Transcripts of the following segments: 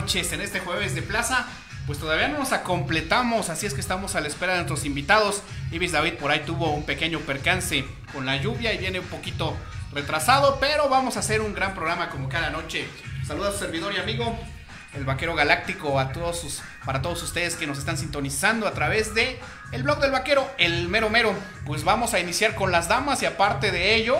noches en este jueves de plaza. Pues todavía no nos completamos, así es que estamos a la espera de nuestros invitados. Ibis David por ahí tuvo un pequeño percance con la lluvia y viene un poquito retrasado, pero vamos a hacer un gran programa como cada noche. Saluda a su servidor y amigo, el Vaquero Galáctico, a todos para todos ustedes que nos están sintonizando a través de el blog del Vaquero, el mero mero. Pues vamos a iniciar con las damas y aparte de ello,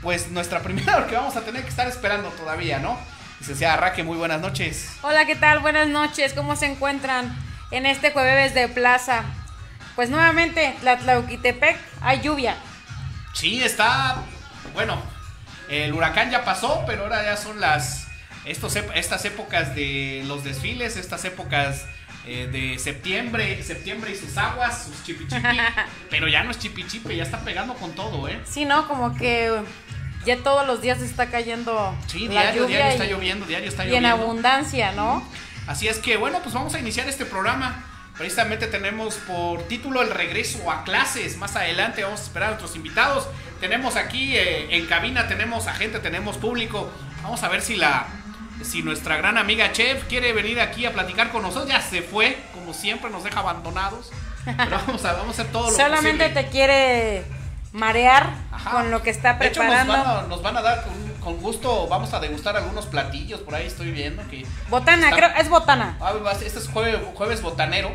pues nuestra primera que vamos a tener que estar esperando todavía, ¿no? Licenciada Raque, muy buenas noches. Hola, ¿qué tal? Buenas noches. ¿Cómo se encuentran en este jueves de plaza? Pues nuevamente, la Tlauquitepec, hay lluvia. Sí, está. Bueno, el huracán ya pasó, pero ahora ya son las. Estos, estas épocas de los desfiles, estas épocas eh, de septiembre, septiembre y sus aguas, sus chipichipi. pero ya no es chipichipe, ya está pegando con todo, ¿eh? Sí, ¿no? Como que ya todos los días está cayendo Sí, la diario, lluvia diario y, está lloviendo, diario está y en lloviendo. abundancia, ¿no? Así es que bueno, pues vamos a iniciar este programa. Precisamente tenemos por título el regreso a clases. Más adelante vamos a esperar a nuestros invitados. Tenemos aquí eh, en cabina, tenemos a gente, tenemos público. Vamos a ver si la si nuestra gran amiga Chef quiere venir aquí a platicar con nosotros. Ya se fue, como siempre, nos deja abandonados. Pero vamos a, vamos a hacer todo lo Solamente posible. te quiere marear Ajá. con lo que está De hecho, preparando. nos, van a, nos van a dar con, con gusto, vamos a degustar algunos platillos. Por ahí estoy viendo que Botana, Está- creo, es botana. Ah, este es jueves, jueves botanero.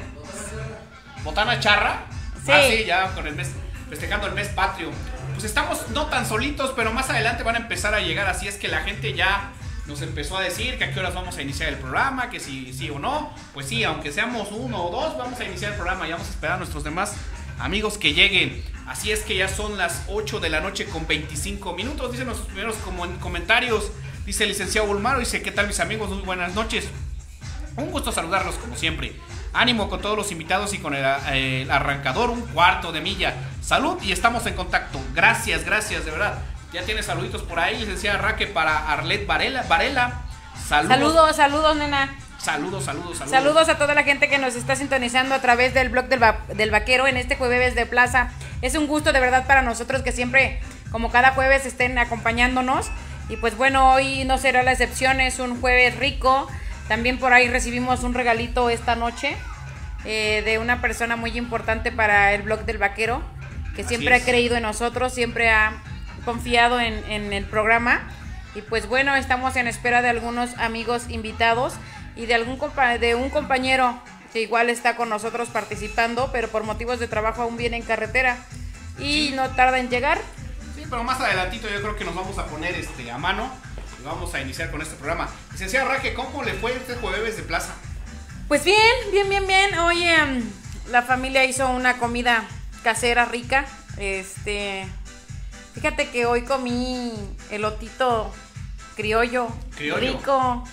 Botana charra. Sí. Ah, sí, ya con el mes, festejando el mes patrio. Pues estamos no tan solitos, pero más adelante van a empezar a llegar, así es que la gente ya nos empezó a decir que a qué horas vamos a iniciar el programa, que si sí o no. Pues sí, aunque seamos uno o dos, vamos a iniciar el programa y vamos a esperar a nuestros demás amigos que lleguen. Así es que ya son las 8 de la noche con 25 minutos. Dicen nuestros primeros como- comentarios. Dice el licenciado Bulmaro, dice, ¿qué tal mis amigos? Muy buenas noches. Un gusto saludarlos como siempre. Ánimo con todos los invitados y con el, eh, arrancador, un cuarto de milla. Salud y estamos en contacto. Gracias, gracias, de verdad. Ya tiene saluditos por ahí, licenciada Raque para Arlet Varela. Varela. Saludos. Saludos, saludos, nena. Saludos, saludos, saludos. Saludos a toda la gente que nos está sintonizando a través del blog del, va- del vaquero en este jueves de plaza. Es un gusto de verdad para nosotros que siempre, como cada jueves, estén acompañándonos. Y pues bueno, hoy no será la excepción, es un jueves rico. También por ahí recibimos un regalito esta noche eh, de una persona muy importante para el blog del vaquero, que Así siempre es. ha creído en nosotros, siempre ha confiado en, en el programa. Y pues bueno, estamos en espera de algunos amigos invitados y de algún compa- de un compañero que igual está con nosotros participando, pero por motivos de trabajo aún viene en carretera y no tarda en llegar. Sí, pero más adelantito yo creo que nos vamos a poner este a mano y vamos a iniciar con este programa. Licenciada Raque, ¿cómo le fue este jueves de plaza? Pues bien, bien, bien, bien. Oye, mm, la familia hizo una comida casera rica. Este, fíjate que hoy comí elotito criollo, Criollo. rico,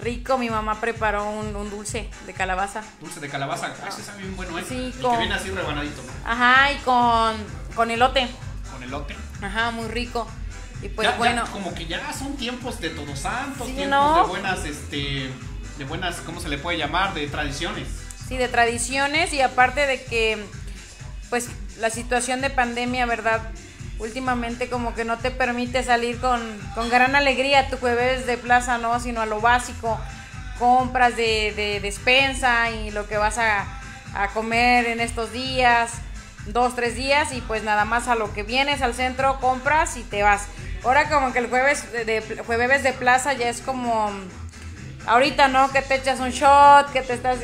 rico. Mi mamá preparó un, un dulce de calabaza. Dulce de calabaza. Ah, ese sabe bien bueno, ¿eh? Sí, El con- que viene así rebanadito. Ajá, y con, con elote. Con elote. Ajá, muy rico. Y pues Ya- ya bueno, como que ya son tiempos de todos santos, Sí, tiempos ¿no? de buenas, este, de buenas, ¿cómo se le puede llamar? De tradiciones. sí, de tradiciones y aparte de que, pues, la situación de pandemia, ¿verdad? Últimamente como que no te permite salir con, con gran alegría tu jueves de plaza, ¿no? Sino a lo básico, compras de, de despensa y lo que vas a, a comer en estos días, dos, tres días y pues nada más a lo que vienes al centro, compras y te vas. Ahora como que el jueves de, de- jueves de plaza ya es como ahorita, ¿no? Que te echas un shot, que te estás...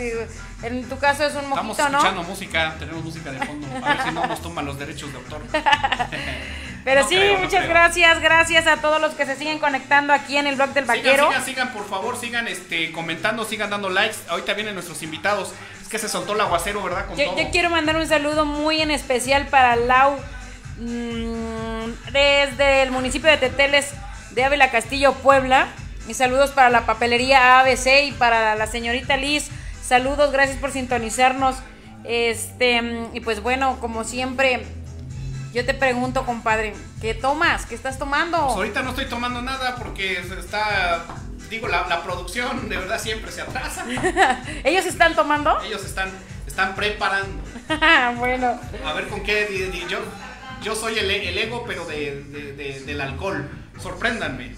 En tu caso es un Estamos mojito, ¿no? escuchando música, tenemos música de fondo. A ver si no nos toman los derechos de autor. Pero No sí, creo, muchas gracias, gracias a todos los que se siguen conectando aquí en el blog del vaquero. sigan, sigan, por favor, sigan este, comentando, sigan dando likes. Ahorita vienen nuestros invitados. Es que se soltó el aguacero, ¿verdad? Con Yo, todo. yo quiero mandar un saludo muy en especial para Lau mm, desde el municipio de Teteles de Ávila Castillo, Puebla. Mis saludos para la papelería ABC y para la señorita Liz. Saludos, gracias por sintonizarnos. Este, y pues bueno, como siempre, yo te pregunto, compadre, ¿qué tomas? ¿Qué estás tomando? Pues ahorita no estoy tomando nada porque está, digo, la, la producción de verdad siempre se atrasa. ¿Ellos están tomando? Ellos están, están preparando. bueno, A ver con qué. yo, yo soy el, el ego, pero de, de- de- del alcohol. Sorpréndanme.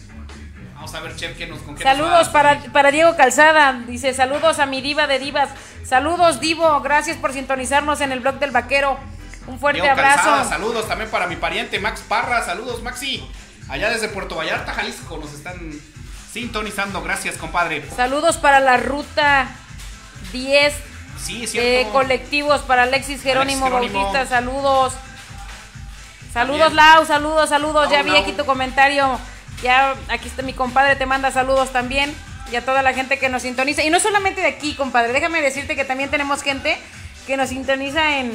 Vamos a ver, chef, ¿qué nos con qué nos saludos para, para Diego Calzada. Dice, saludos a mi diva de divas. Saludos, Divo. Gracias por sintonizarnos en el blog del vaquero. Un fuerte Diego abrazo. Calzada, saludos también para mi pariente Max Parra. Saludos, Maxi. Allá desde Puerto Vallarta, Jalisco, nos están sintonizando. Gracias, compadre. Saludos para la ruta 10 Sí, cierto. colectivos para Alexis Jerónimo, Alex Jerónimo. Bautista. Saludos. Saludos, También. Lau. Saludos, saludos. Lau, ya vi Lau. aquí tu comentario. Ya aquí está mi compadre, te manda saludos también. Y a toda la gente que nos sintoniza. Y no solamente de aquí, compadre. Déjame decirte que también tenemos gente que nos sintoniza en,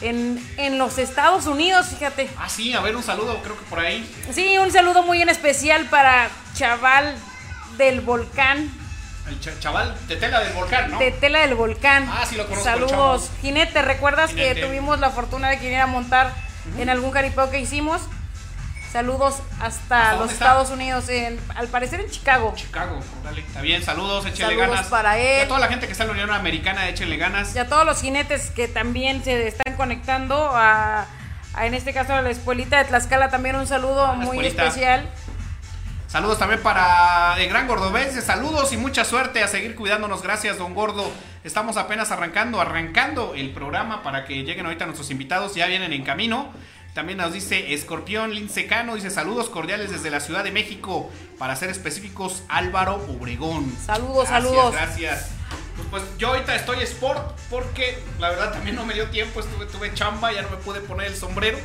en, en los Estados Unidos, fíjate. Ah, sí, a ver, un saludo, creo que por ahí. Sí, un saludo muy en especial para Chaval del Volcán. El cha- chaval de tela del volcán, ¿no? de Tela del Volcán. Ah, sí lo conozco, Saludos. Jinete, ¿recuerdas Jinete. que tuvimos la fortuna de que viniera a montar en algún jaripeo que hicimos? Saludos hasta, ¿Hasta los? Estados Unidos, en, al parecer en Chicago. Chicago, dale. Está bien, saludos, échenle Saludos ganas. para él. Y a toda la gente que está en la Unión Americana, échenle ganas. Y a todos los jinetes que también se están conectando, a, a, en este caso a la escuelita de Tlaxcala, también un saludo muy escuelita. especial. Saludos también para el Gran Gordobés. Saludos y mucha suerte a seguir cuidándonos. Gracias, don Gordo. Estamos apenas arrancando, arrancando el programa para que lleguen ahorita nuestros invitados. Ya vienen en camino. También nos dice Escorpión Lincecano. Dice saludos cordiales desde la Ciudad de México. Para ser específicos, Álvaro Obregón. Saludos, Gracias, saludos. Gracias. Pues, pues, yo ahorita estoy sport porque la verdad también no me dio tiempo. Estuve, tuve chamba, ya no me pude poner el sombrero.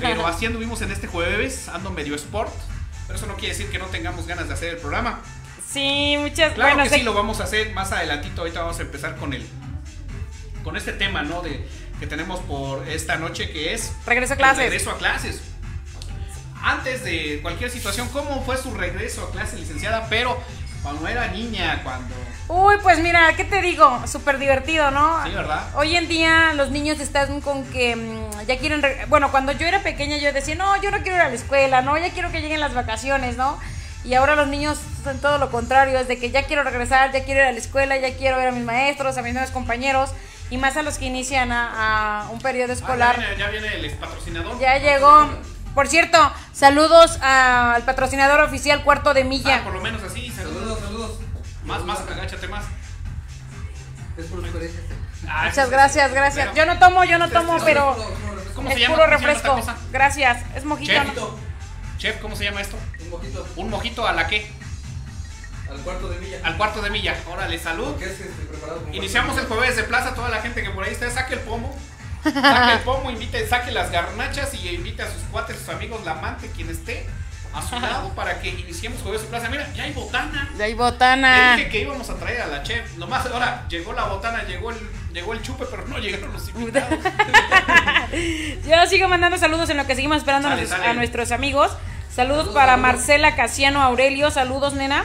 Pero así anduvimos en este jueves. Ando medio sport. pero eso no quiere decir que no tengamos ganas de hacer el programa. Sí, muchas Claro bueno, que sí, lo vamos a hacer más adelantito. Ahorita vamos a empezar con el con este tema, ¿no? De que tenemos por esta noche que es Regreso a clases. regreso a clases. Antes de cualquier situación, ¿cómo fue su regreso a clases, licenciada? Pero cuando era niña, cuando Uy, pues mira, ¿qué te digo? Súper divertido, ¿no? Sí, ¿verdad? Hoy en día los niños están con que mm, ya quieren... re- Bueno, cuando yo era pequeña yo decía, no, yo no quiero ir a la escuela, no, ya quiero que lleguen las vacaciones, ¿no? Y ahora los niños son todo lo contrario, es de que ya quiero regresar, ya quiero ir a la escuela, ya quiero ver a mis maestros, a mis nuevos compañeros, y más a los que inician a, a un periodo Ah, escolar. ya, viene, ya viene el patrocinador. Ya llegó. Por cierto, saludos a- al patrocinador oficial Cuarto de Milla. Ah, por lo menos así. Saludos. Saludos, saludos. Más, más, agáchate más. Es por. Ah, Muchas gracias, gracias. pero- Yo no tomo, yo no tomo, pero ¿Cómo es se llama? puro ¿Cómo se llama refresco. Gracias. Es mojito. Chef. ¿no? Chef, ¿cómo se llama esto? Un mojito Un mojito a la qué? al cuarto de milla. Al cuarto de milla. Órale, salud. Que es este, preparado como Iniciamos el jueves de plaza. Toda la gente que por ahí está, saque el pomo. Saque el pomo, invite, saque las garnachas y invite a sus cuates, sus amigos, la amante, quien esté a su lado para que iniciemos jueves de plaza. Mira, ya hay botana. Ahí Le botana. dije que íbamos a traer a la chef. Nomás ahora llegó la botana, llegó el, llegó el chupe, pero no llegaron los invitados. Yo sigo mandando saludos en lo que seguimos esperando Sale, sale. a nuestros amigos. Saludos, para. Marcela Casiano Aurelio. Saludos, nena.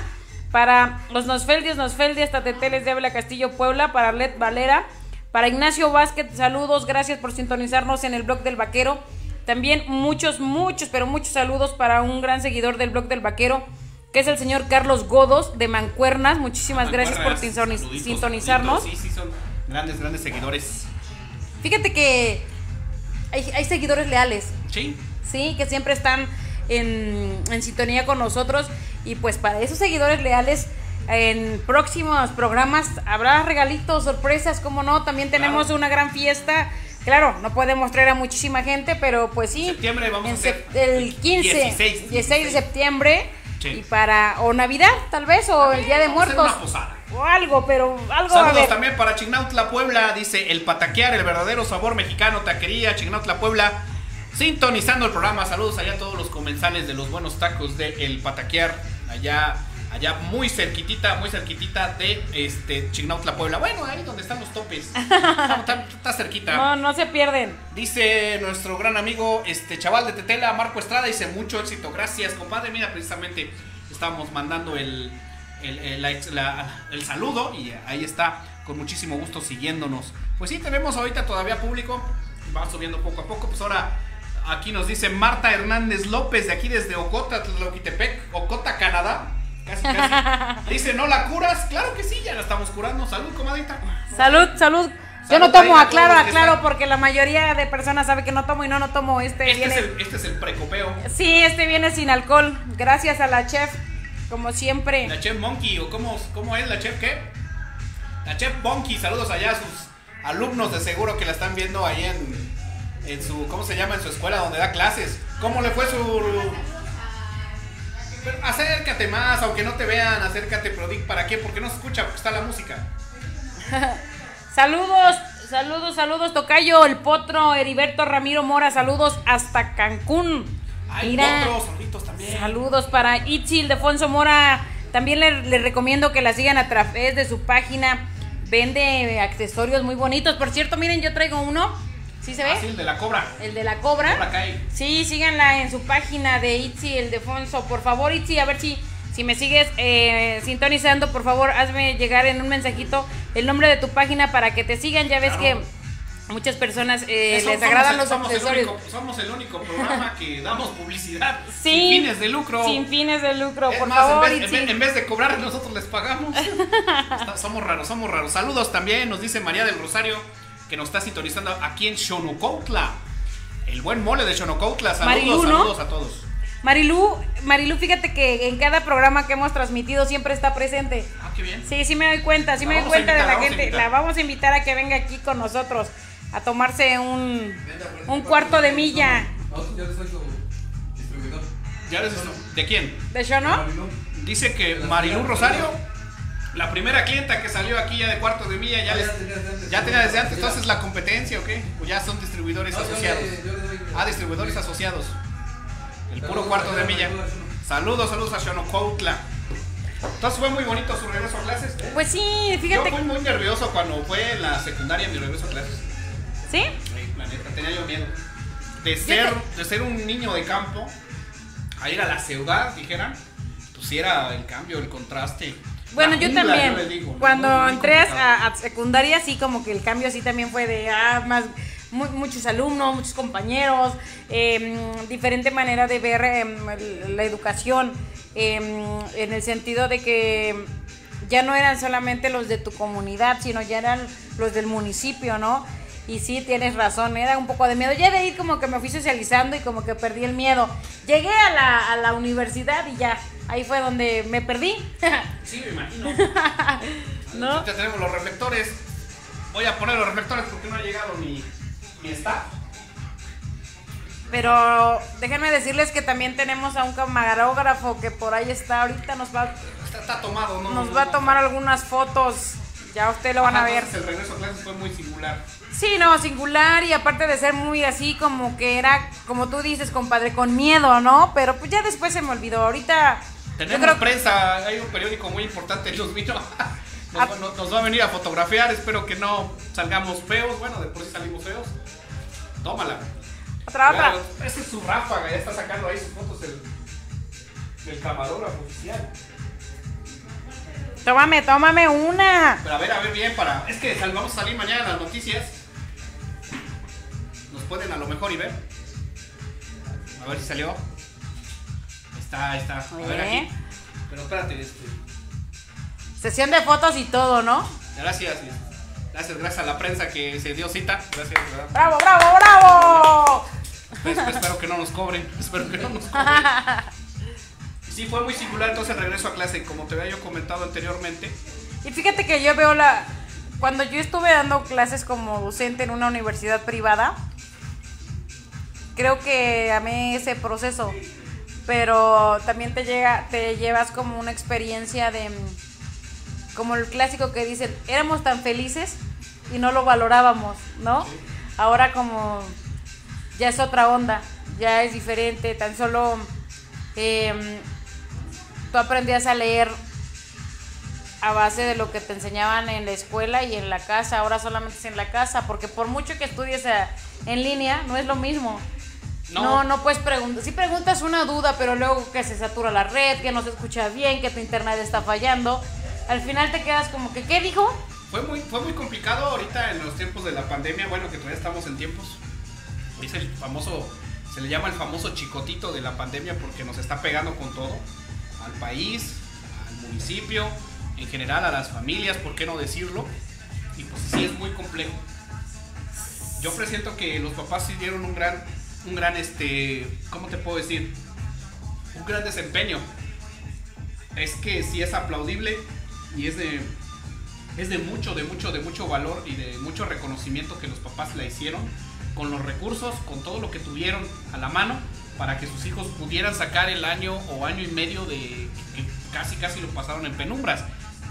Para los Nosfeldios, Nosfeldi, hasta Teteles de Ávila Castillo, Puebla. Para Arlet Valera. Para Ignacio Vázquez, saludos. Gracias por sintonizarnos en el blog del vaquero. También muchos, muchos, pero muchos saludos para un gran seguidor del blog del vaquero, que es el señor Carlos Godos de Mancuernas. Muchísimas gracias por saluditos, sintonizarnos. saluditos. Sí, sí, son grandes, grandes seguidores. Fíjate que hay, hay seguidores leales. Sí. Sí, que siempre están en, en sintonía con nosotros. Y pues para esos seguidores leales, en próximos programas habrá regalitos, sorpresas, como no. También tenemos Claro. una gran fiesta. Claro, no podemos traer a muchísima gente, pero pues sí. Septiembre vamos a en hacer sep- el 15, 16, 16 de septiembre. Sí. Y para, o Navidad tal vez, o el Día de Muertos. O algo, pero algo va a Saludos haber. también para Chignautla Puebla, dice el pataquear, el verdadero sabor mexicano, taquería, Chignautla Puebla. Sintonizando el programa, saludos allá a todos los comensales de los buenos tacos de El Pataquear, allá, allá muy cerquitita, muy cerquitita de este Chignautla Puebla. Bueno, ahí donde están los topes. Está, cerquita. No, no se pierden. Dice nuestro gran amigo, este chaval de Tetela, Marco Estrada, dice mucho éxito, gracias compadre. Mira, precisamente estábamos mandando el, el, el- la- la- el saludo y ahí está, con muchísimo gusto siguiéndonos. Pues sí, tenemos ahorita todavía público, va subiendo poco a poco. Pues ahora aquí nos dice Marta Hernández López, de aquí desde Ocota, Tlaquitepec, Ocota, Canadá. Casi, casi. Dice, ¿no la curas? Claro que sí, ya la estamos curando. Salud, comadita. Salud, salud. Yo no tomo, aclaro, aclaro, porque la mayoría de personas sabe que no tomo y no, no tomo este. Este viene... es, el, este es el precopeo. Sí, este viene sin alcohol. Gracias a la chef, como siempre. La Chef Monkey, o cómo, cómo es la Chef qué? La Chef Monkey, saludos allá a sus alumnos de seguro que la están viendo ahí en, en su, ¿cómo se llama? En su escuela donde da clases. ¿Cómo le fue su... Pero acércate más, aunque no te vean, acércate, pero di para qué, porque no se escucha, porque está la música. Saludos, saludos, saludos, Tocayo, el potro, Heriberto Ramiro Mora, saludos hasta Cancún. Hay Mira, otros saluditos también. saludos para Itzi, Ildefonso Mora. También le, le recomiendo que la sigan a través de su página. Vende accesorios muy bonitos. Por cierto, miren, yo traigo uno. ¿Sí se ve? Ah, sí, el de la cobra. El de la cobra. Cobra Kai. Sí, síganla en su página de Itzi el Defonso. Por favor, Itzi, a ver si, si me sigues eh, sintonizando, por favor, hazme llegar en un mensajito el nombre de tu página para que te sigan. Ya ves Claro. que muchas personas eh, Eso, les agradan el- los somos el accesorios. único- somos el único programa que damos publicidad Sí, sin fines de lucro. Sin fines de lucro, Es por más, favor, en, vez, en vez- en vez de cobrar, nosotros les pagamos. Está- somos raros, somos raros. Saludos también, nos dice María del Rosario, que nos está sintonizando aquí en Xonocoutla. El buen mole de Xonocoutla. Saludos, saludos a todos. Marilú, Marilú, fíjate que en cada programa que hemos transmitido siempre está presente. Ah, qué bien. Sí, sí me doy cuenta, sí La me doy cuenta de la gente. La vamos a invitar a que venga aquí con nosotros a tomarse un, un cuarto de milla. No, yo soy su distribuidor. Ya les ¿De quién? ¿De show, no? Marilú. Dice que Marilú Rosario, la primera clienta que salió aquí ya de cuarto de milla, ya, Ah, les, ya tenía desde antes. ya tenía desde antes. Mira. Entonces la competencia, ¿o qué? ¿O ya son distribuidores No, yo le- asociados? yo le doy- Ah, distribuidores asociados. El puro cuarto de milla. Saludos, saludos a Xonocoutla. Entonces fue muy bonito su regreso a clases. ¿eh? Pues sí, Yo fíjate. fui muy nervioso cuando fue en la secundaria mi regreso a clases. ¿Sí? Ay, la neta, tenía yo miedo. De ser, de ser un niño de campo a ir a la ciudad, dijeran, pues sí era el cambio, el contraste. Bueno, yo también. Cuando Muy- muy entré a, a secundaria, sí, como que el cambio sí también fue de ah, más mu- muchos alumnos, muchos compañeros, em, diferente manera de ver em, la educación, em, en el sentido de que ya no eran solamente los de tu comunidad, sino ya eran los del municipio, ¿no? Y sí, tienes razón, era un poco de miedo. Ya de ahí como que me fui socializando y como que perdí el miedo. Llegué a la, a la universidad y ya, ahí fue donde me perdí. Sí, me imagino. ¿No? Ya tenemos los reflectores. Voy a poner los reflectores porque no ha llegado mi, mi staff. Pero déjenme decirles que también tenemos a un camarógrafo que por ahí está ahorita, nos va, Está, está tomado, ¿no? nos no, va a tomar algunas fotos. Ya ustedes lo van a ver. El regreso a clases fue muy singular. Sí, no, singular y aparte de ser muy así como que era, como tú dices, compadre, con miedo, ¿no? Pero pues ya después se me olvidó. Ahorita Tenemos creo prensa, hay un periódico muy importante, nos vino. Nos, Ah. va- nos- nos va a venir a fotografiar, espero que no salgamos feos. Bueno, de por sí salimos feos. Tómala. otra, otra. Esa es su ráfaga, ya está sacando ahí sus fotos el, el camarógrafo oficial. Tómame, tómame una. Pero a ver, a ver bien para. Es que vamos a salir mañana en las noticias. Nos pueden a lo mejor y ver. A ver si salió. Está, ahí está. A ver aquí. Pero espérate, este. Sesión de fotos y todo, ¿no? Gracias. Gracias, gracias a la prensa que se dio cita. Gracias, ¿verdad? ¡Bravo, bravo, bravo! Pues, pues, espero que no nos cobren. Espero que no nos cobren. Sí, fue muy singular entonces el regreso a clase, como te había yo comentado anteriormente. Y fíjate que yo veo la. Cuando yo estuve dando clases como docente en una universidad privada, creo que amé ese proceso. Pero también te llega, te llevas como una experiencia de. Como el clásico que dicen, éramos tan felices y no lo valorábamos, ¿no? Ahora como ya es otra onda, ya es diferente, tan solo em, tú aprendías a leer a base de lo que te enseñaban en la escuela y en la casa, ahora solamente es en la casa, porque por mucho que estudies en línea, no es lo mismo. No. No, no, puedes preguntar. Si preguntas una duda, pero luego que se satura la red, que no se escucha bien, que tu internet está fallando, al final te quedas como que, ¿qué dijo? Fue muy, fue muy complicado ahorita en los tiempos de la pandemia, bueno, que todavía estamos en tiempos. Es el famoso, se le llama el famoso chicotito de la pandemia porque nos está pegando con todo, al país, al municipio, en general a las familias, ¿por qué no decirlo? Y pues sí es muy complejo. Yo presiento que los papás sí dieron un gran, un gran, este, ¿cómo te puedo decir? Un gran desempeño. Es que sí es aplaudible y es de, es de mucho, de mucho, de mucho valor y de mucho reconocimiento que los papás la hicieron con los recursos, con todo lo que tuvieron a la mano para que sus hijos pudieran sacar el año o año y medio de que casi casi lo pasaron en penumbras.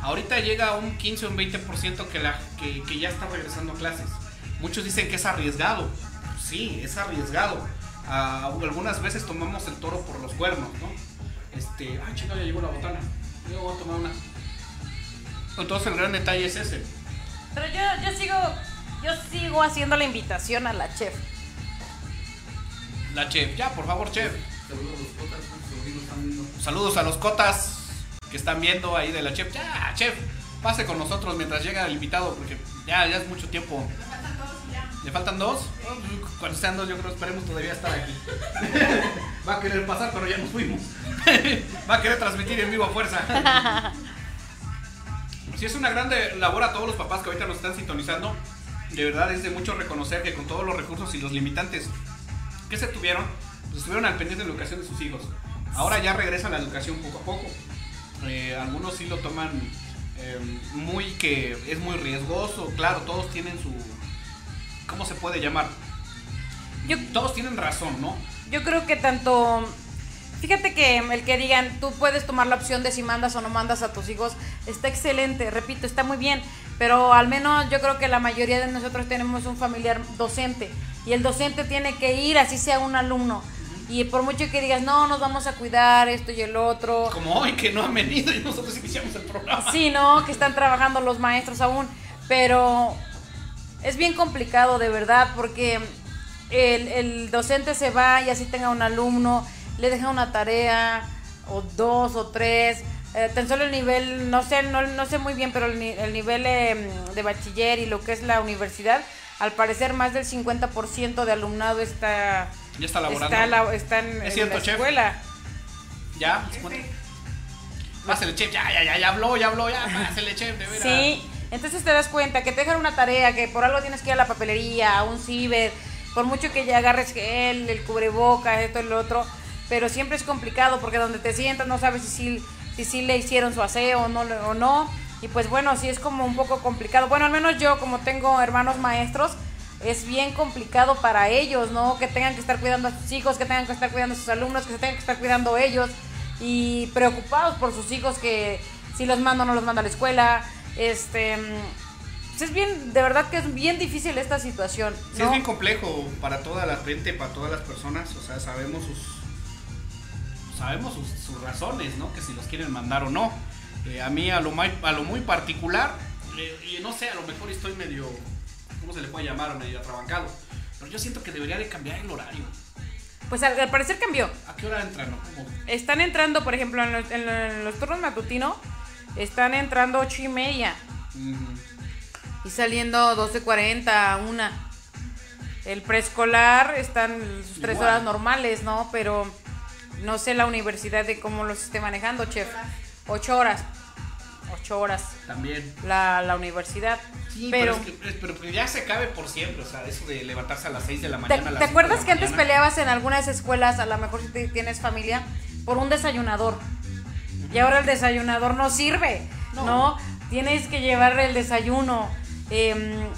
Ahorita llega a un 15 o un 20% que, la, que, que ya está regresando a clases. Muchos dicen que es arriesgado. Sí, es arriesgado. Ah, algunas veces tomamos el toro por los cuernos, ¿no? Este, ah, chica, ya llegó la botana. Yo voy a tomar una. Entonces el gran detalle es ese. Pero yo, yo sigo, yo sigo haciendo la invitación a la chef. La chef, ya, por favor, chef. Saludos a los cotas, están. Saludos a los cotas que están viendo ahí de la chef. Ya, chef, pase con nosotros mientras llega el invitado porque ya, ya es mucho tiempo. ¿Le faltan dos? Oh, Cuando sean dos, yo creo esperemos todavía estar aquí. Va a querer pasar, pero ya nos fuimos. Va a querer transmitir en vivo a fuerza. Sí, es una grande labor a todos los papás que ahorita nos están sintonizando. De verdad es de mucho reconocer que con todos los recursos y los limitantes que se tuvieron, pues estuvieron al pendiente de la educación de sus hijos. Ahora ya regresa la educación poco a poco. Eh, algunos sí lo toman eh, muy que es muy riesgoso. Claro, todos tienen su... ¿Cómo se puede llamar? Yo, Todos tienen razón, ¿no? yo creo que tanto. Fíjate que el que digan, tú puedes tomar la opción de si mandas o no mandas a tus hijos, está excelente, repito, está muy bien, pero al menos yo creo que la mayoría de nosotros tenemos un familiar docente y el docente tiene que ir, así sea un alumno. Y por mucho que digas, no, nos vamos a cuidar, esto y el otro. Como hoy que no han venido y nosotros iniciamos el programa. Sí, ¿no? Que están trabajando los maestros aún. Pero es bien complicado, de verdad, porque el, el docente se va y así tenga un alumno, le deja una tarea, o dos o tres. eh, tan solo el nivel, no sé, no, no sé muy bien, pero el, el nivel eh, de bachiller y lo que es la universidad, al parecer más del 50% de alumnado está, Ya está laborando. está, la- está en, en cierto, la chef. escuela. Ya. Pásale, chef, ya, ya, ya, ya habló, ya habló, ya, pásale, chef, de veras. Sí, entonces te das cuenta que te dejan una tarea, que por algo tienes que ir a la papelería, a un ciber, por mucho que ya agarres gel, el cubreboca, esto y lo otro, pero siempre es complicado porque donde te sientas no sabes si sí si, sí le hicieron su aseo o no, o no, y pues bueno, sí es como un poco complicado. Bueno, al menos yo como tengo hermanos maestros, es bien complicado para ellos, ¿no? Que tengan que estar cuidando a sus hijos, que tengan que estar cuidando a sus alumnos, que se tengan que estar cuidando ellos y preocupados por sus hijos que si los mando o no los mando a la escuela. Este, mm, es bien, de verdad que es bien difícil esta situación. Sí, ¿no? es bien complejo para toda la gente, para todas las personas. O sea, sabemos sus. Sabemos sus, sus razones, ¿no? Que si los quieren mandar o no. Eh, a mí, a lo, muy, a lo muy particular, eh, y no sé, a lo mejor estoy medio. ¿Cómo se le puede llamar? Medio atrabancado. Pero yo siento que debería de cambiar el horario. Pues al, al parecer cambió. ¿A qué hora entran? ¿Cómo? Están entrando, por ejemplo, en los, en los- en los turnos matutinos, están entrando ocho y media Mm, y saliendo 12.40, una. El preescolar están sus tres Igual. horas normales, ¿no? Pero no sé la universidad de cómo los esté manejando, chef. Ocho horas. Ocho horas. también. La, la universidad. Sí, pero, pero, es que, es- pero que ya se acabe por siempre. O sea, eso de levantarse a las 6 de la ¿te, mañana. a las te acuerdas que antes peleabas en algunas escuelas, a lo mejor si te- tienes familia, por un desayunador? Y ahora el desayunador no sirve, ¿no? Tienes que llevar el desayuno. em,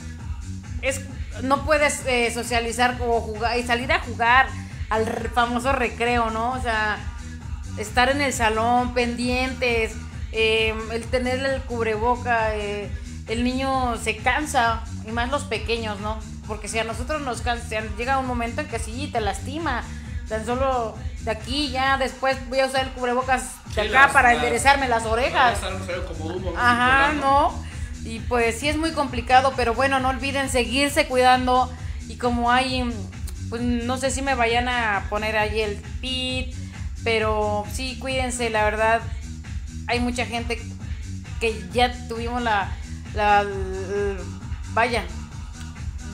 es, no puedes eh, socializar o jugar y salir a jugar al famoso recreo, ¿no? O sea, estar en el salón, pendientes, em, el tener el cubreboca, eh, el niño se cansa, y más los pequeños, ¿no? Porque si a nosotros nos cansa, llega un momento en que sí, te lastima. Tan solo de aquí ya después voy a usar el cubrebocas de Sí, acá las- para las- enderezarme las orejas. Feo como ¿no? Ajá, no. Y pues sí es muy complicado, pero bueno, no olviden seguirse cuidando. Y como hay, pues no sé si me vayan a poner ahí el pit, pero sí cuídense, la verdad. Hay mucha gente que ya tuvimos la, la, vaya,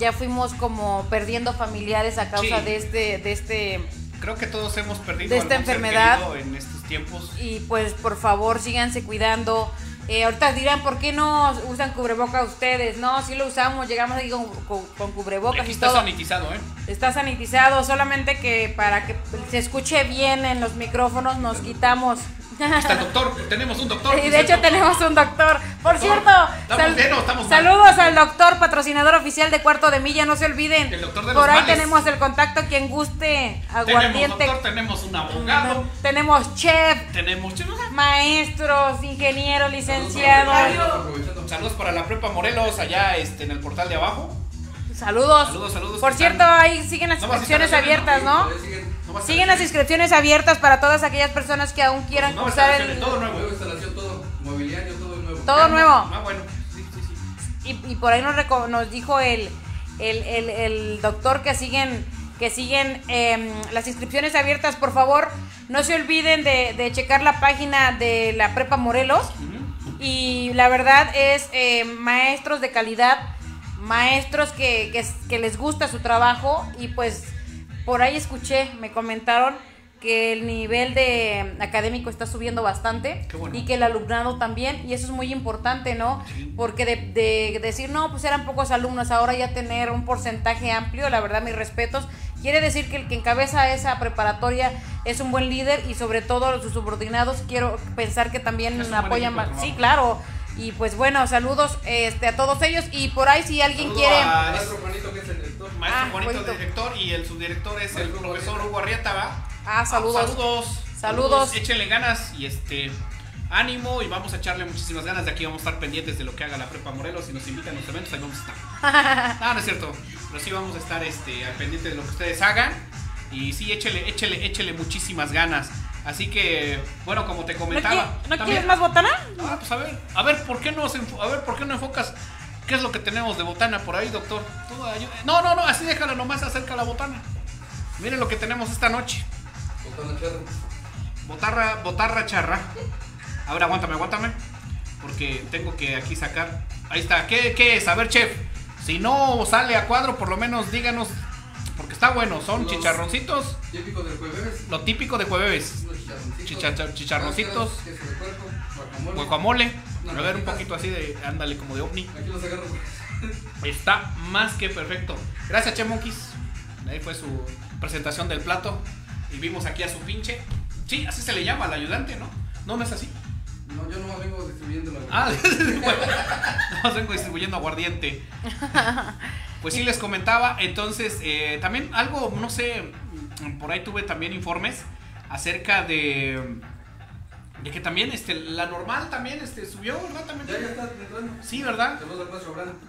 ya fuimos como perdiendo familiares a causa Sí. de este, de este Creo que todos hemos perdido de esta enfermedad. en estos tiempos. y pues por favor síganse cuidando. Eh, ahorita dirán, ¿por qué no usan cubreboca ustedes? No, sí lo usamos, llegamos aquí con, con, con cubrebocas Aquí y está todo. sanitizado, ¿eh? Está sanitizado, solamente que para que se escuche bien en los micrófonos nos quitamos. Está el doctor, tenemos un doctor. Y de hecho tenemos un doctor. Por Doctor, cierto, ¿estamos bien o estamos mal? saludos al doctor, patrocinador oficial de Cuarto de Milla, no se olviden. El doctor de Por los ahí males. tenemos el contacto, quien guste, Tenemos aguardiente. doctor, tenemos un abogado, Tenemos chef, tenemos... maestros, ingenieros, licenciados. Saludos para la prepa Morelos, allá este, en el portal de abajo. Saludos. Saludos, saludos, Por cierto, están- ahí siguen las inscripciones instalaciones, abiertas, ¿no? Siguen. No las inscripciones abiertas para todas aquellas personas que aún quieran Nuevas cursar instalaciones, el... todo nuevo. Instalación, todo. Mobiliario, todo nuevo. Todo nuevo. Ah, bueno. Sí, sí, sí. Y, y por ahí nos, reco- nos dijo el, el, el- el doctor que siguen que siguen em, las inscripciones abiertas, por favor, no se olviden de, de checar la página de la Prepa Morelos. Y la verdad es eh, maestros de calidad, maestros que, que, que les gusta su trabajo y pues por ahí escuché, me comentaron que el nivel de académico está subiendo bastante bueno. y que el alumnado también y eso es muy importante, ¿no? Porque de, de decir, no, pues eran pocos alumnos, ahora ya tener un porcentaje amplio, la verdad, mis respetos, quiere decir que el que encabeza esa preparatoria es un buen líder y sobre todo sus subordinados quiero pensar que también apoyan más. Sí, claro. Y pues bueno, saludos este, a todos ellos y por ahí si alguien Saludo quiere... a- Maestro Juanito, que es el director. Maestro Ah, Juanito, Juanito. director, y el subdirector es el profesor Juanito. Hugo Arrieta, ¿va? Ah, saludos. saludos. Saludos. Échenle ganas y este ánimo y vamos a echarle muchísimas ganas. De aquí vamos a estar pendientes de lo que haga la Prepa Morelos. Si nos invitan a los eventos, ahí vamos a estar. No, no es cierto. Pero sí vamos a estar este, al pendiente de lo que ustedes hagan. Y sí, échele, échele, échele muchísimas ganas. Así que, bueno, como te ¿No, comentaba. ¿no también- quieres más botana? Ah, pues a ver, a ver, ¿por qué no a ver, ¿por qué no enfocas qué es lo que tenemos de botana por ahí, doctor? No, no, no, así déjala nomás acerca la botana. Miren lo que tenemos esta noche. Botana charra. Botarra, botarra charra. A ver, aguántame, aguántame. Porque tengo que aquí sacar. Ahí está. ¿Qué, qué es? A ver, chef. Si no sale a cuadro, por lo menos díganos. Porque está bueno. Son Los- chicharroncitos. Típico del jueves. Lo típico de jueves. Chicharroncitos. Chicha- chicharroncitos. Queso de puerco. Guacamole. No, A ver, un poquito así de. Ándale, como de ovni. Aquí los agarro. Está más que perfecto. Gracias, Che Monkeys. Ahí fue su presentación del plato. Y vimos aquí a su pinche. Sí, así se le llama al ayudante, ¿no? No, no es así. No, yo nomás vengo distribuyendo la Ah, vengo distribuyendo aguardiente. Pues sí, les comentaba. Entonces, eh, también algo, no sé, por ahí tuve también informes acerca de. De que también este, la normal también este, subió, ¿verdad? También. Ya, ya está entrando. Sí, ¿verdad?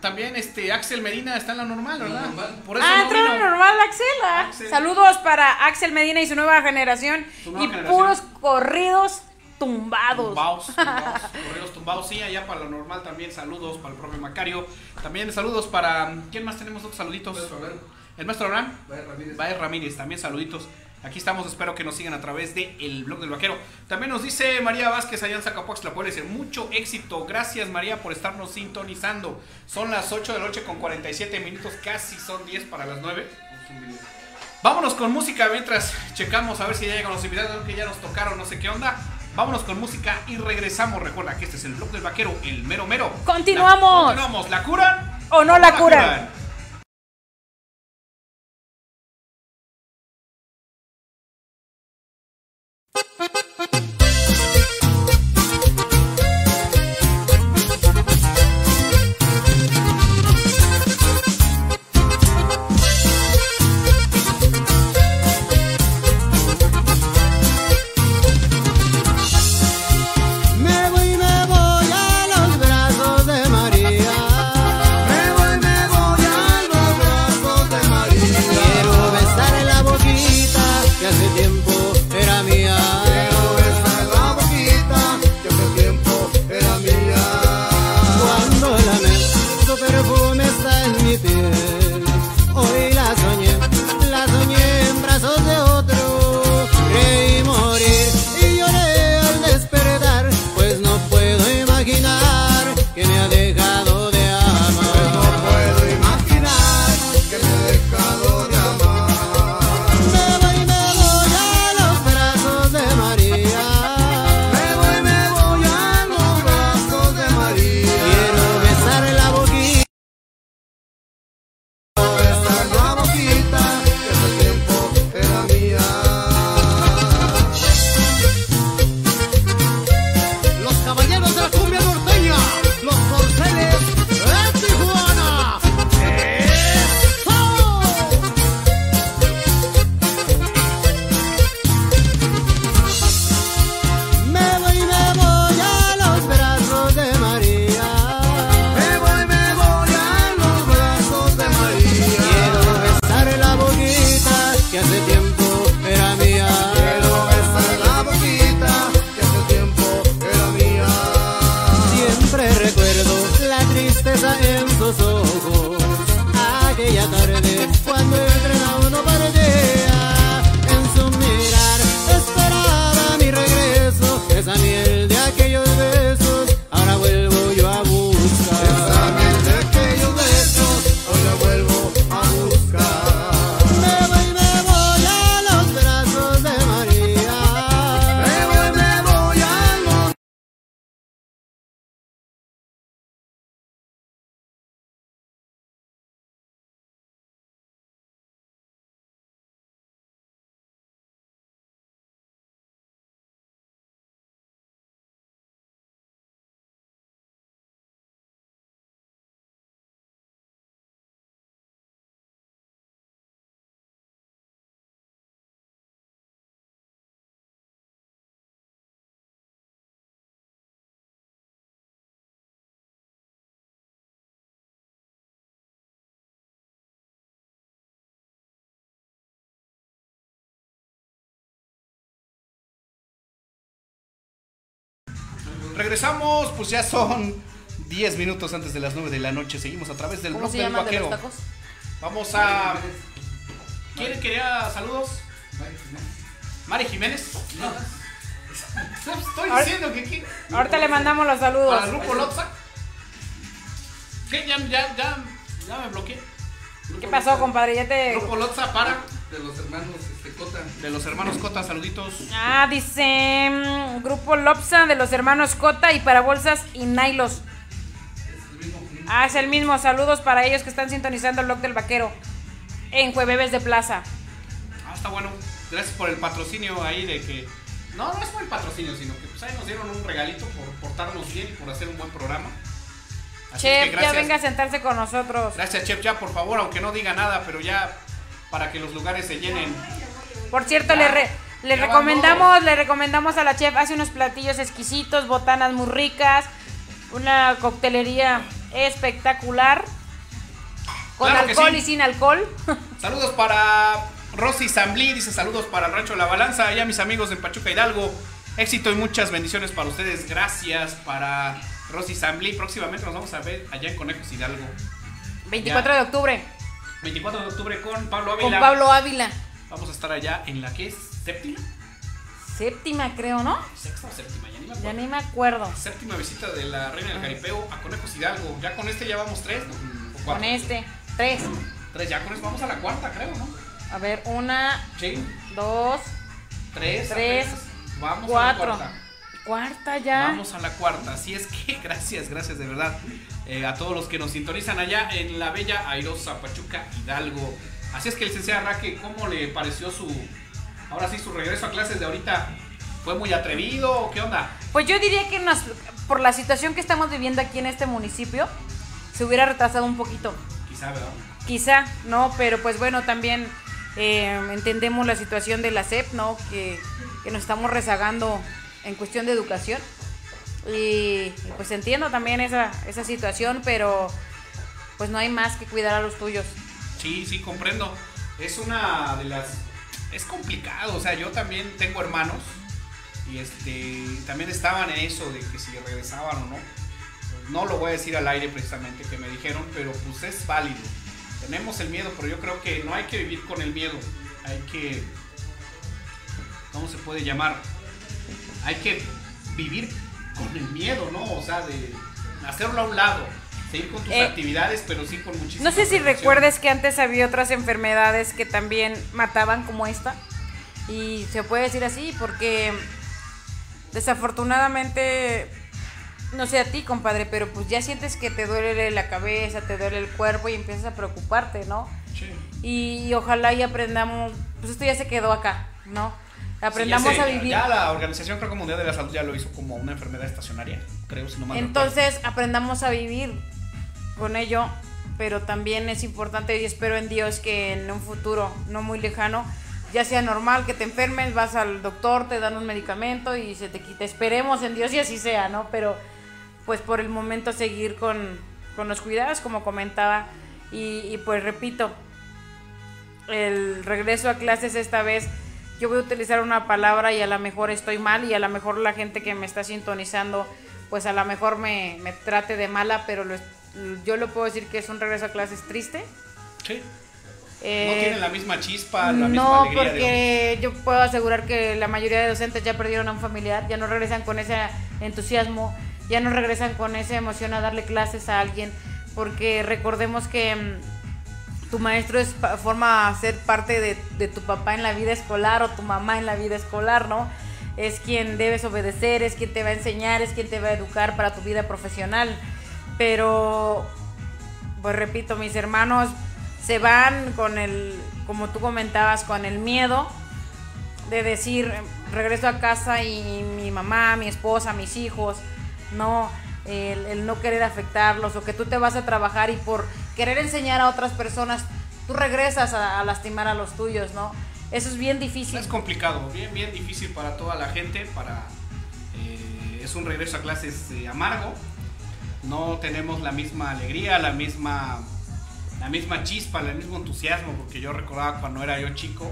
También este Axel Medina está en la normal, En la ¿verdad? normal. Por eso Ah, no entró vino. normal, Axel. ah. Axel. Saludos para Axel Medina y su nueva generación. Su nueva y generación. puros corridos tumbados. Tumbaos, tumbaos, correos tumbados, sí, allá para lo normal también saludos para el profe Macario. También saludos para. ¿Quién más tenemos otros saluditos? El maestro Abraham. Vaya Ramírez. Baez Ramírez, también saluditos. Aquí estamos, espero que nos sigan a través del el blog del vaquero. También nos dice María Vázquez allá en Zacapoaxtla, puede ser mucho éxito. Gracias María por estarnos sintonizando. Son las 8 de la noche con 47 minutos, casi son 10 para las 9. Vámonos con música mientras checamos a ver si ya llegan los invitados, que ya nos tocaron, no sé qué onda. Vámonos con música y regresamos. Recuerda que este es el blog del vaquero, el mero mero. Continuamos. La- continuamos. ¿La curan? ¿O no la curan? Regresamos, pues ya son 10 minutos antes de las 9 de la noche. Seguimos a través del ¿Cómo blog se del llaman de los vaquero. tacos? Vamos a. ¿Quién quería saludos? Mari Jiménez. No. Estoy Ahora- diciendo que aquí. Ahorita le mandamos los saludos. Para el grupo Lotsa. ¿Qué? Ya, ya, ya, ya me bloqueé. ¿Qué pasó, compadre? Ya te. Grupo Lotsa para. De los hermanos este, Cota. De los hermanos Cota, saluditos. Ah, dice mm, Grupo Lopsa de los hermanos Cota y para bolsas y Nailos. Ah, es el mismo. Saludos para ellos que están sintonizando el blog del vaquero en Jueves de Plaza. Ah, está bueno. Gracias por el patrocinio ahí de que. No, no es por el patrocinio, sino que pues ahí nos dieron un regalito por portarnos bien y por hacer un buen programa. Así es Chef, que ya venga a sentarse con nosotros. Gracias, Chef, ya por favor, aunque no diga nada, pero ya para que los lugares se llenen. Por cierto, le, re- le Ya recomendamos, le recomendamos a la chef, hace unos platillos exquisitos, botanas muy ricas, una coctelería espectacular, con Claro alcohol sí. y sin alcohol. Saludos para Rosy Zamblí, dice saludos para el Rancho La Balanza, y a mis amigos en Pachuca Hidalgo. Éxito y muchas bendiciones para ustedes. Gracias para Rosy Zamblí. Próximamente nos vamos a ver allá en Conejos Hidalgo. 24 Ya. de octubre, 24 de octubre con Pablo Ávila. con Pablo Ávila. Vamos a estar allá en la que es séptima. Séptima, creo, ¿no? Sexta o séptima, ya ni me Ya acuerdo. ni me acuerdo. Séptima visita de la Reina del Jaripeo a Conejos Hidalgo. Ya con este ya vamos tres, ¿no? ¿O cuatro? Con este. Tres. Tres, ya con eso vamos a la cuarta, creo, ¿no? A ver, una, Sí. dos, Tres. Tres, apenas. Vamos cuatro. a la cuarta. cuarta ya. Vamos a la cuarta. Así es que gracias, gracias de verdad eh, a todos los que nos sintonizan allá en la bella airosa Pachuca Hidalgo. Así es que licenciada Raque, ¿cómo le pareció su, ahora sí, su regreso a clases de ahorita? ¿Fue muy atrevido o qué onda? Pues yo diría que nos- por la situación que estamos viviendo aquí en este municipio, se hubiera retrasado un poquito. Quizá, ¿verdad? Quizá, ¿no? Pero pues bueno, también eh, entendemos la situación de la SEP, ¿no? Que, que nos estamos rezagando en cuestión de educación. Y, pues entiendo también esa, esa situación, pero pues no hay más que cuidar a los tuyos. Sí, sí, comprendo. Es una de las... Es complicado, o sea, yo también tengo hermanos y este también estaban en eso de que si regresaban o no. No lo voy a decir al aire precisamente que me dijeron, pero pues es válido. Tenemos el miedo, pero yo creo que no hay que vivir con el miedo. Hay que... ¿Cómo se puede llamar? Hay que vivir con el miedo, ¿no? O sea, de hacerlo a un lado. Seguir con tus Eh, actividades, pero sí con muchísima No sé si recuerdes que antes había otras enfermedades que también mataban como esta. Y se puede decir así porque desafortunadamente, no sé a ti, compadre, pero pues ya sientes que te duele la cabeza, te duele el cuerpo y empiezas a preocuparte, ¿no? Sí. Y, ojalá y aprendamos, pues esto ya se quedó acá, ¿no? Aprendamos Sí, a vivir. Ya la Organización creo que Mundial de la Salud ya lo hizo como una enfermedad estacionaria, creo, si no mal recuerdo. Entonces aprendamos a vivir con ello, pero también es importante y espero en Dios que en un futuro no muy lejano ya sea normal que te enfermes, vas al doctor, te dan un medicamento y se te quita. Esperemos en Dios y así sea, ¿no? Pero pues por el momento seguir con, con los cuidados, como comentaba. Y, y pues repito, el regreso a clases esta vez, yo voy a utilizar una palabra y a lo mejor estoy mal y a lo mejor la gente que me está sintonizando, pues a lo mejor me, me trate de mala, pero lo yo lo puedo decir que es un regreso a clases triste. Sí. Eh, no tienen la misma chispa, la misma no, alegría de porque yo puedo asegurar que la mayoría de docentes ya perdieron a un familiar, ya no regresan con ese entusiasmo, ya no regresan con esa emoción a darle clases a alguien, porque recordemos que mm, tu maestro es, forma ser parte de, de tu papá en la vida escolar o tu mamá en la vida escolar, ¿no? Es quien debes obedecer, es quien te va a enseñar, es quien te va a educar para tu vida profesional. Pero pues repito, mis hermanos se van con el, como tú comentabas, con el miedo de decir, regreso a casa y mi mamá, mi esposa, mis hijos, no, el, no querer afectarlos o que tú te vas a trabajar y por querer enseñar a otras personas, tú regresas a, a lastimar a los tuyos, ¿no? Eso es bien difícil. Es complicado, bien, bien difícil para toda la gente, para eh, es un regreso a clases eh, amargo. No tenemos la misma alegría, la misma la misma chispa, el mismo entusiasmo, porque yo recordaba cuando era yo chico,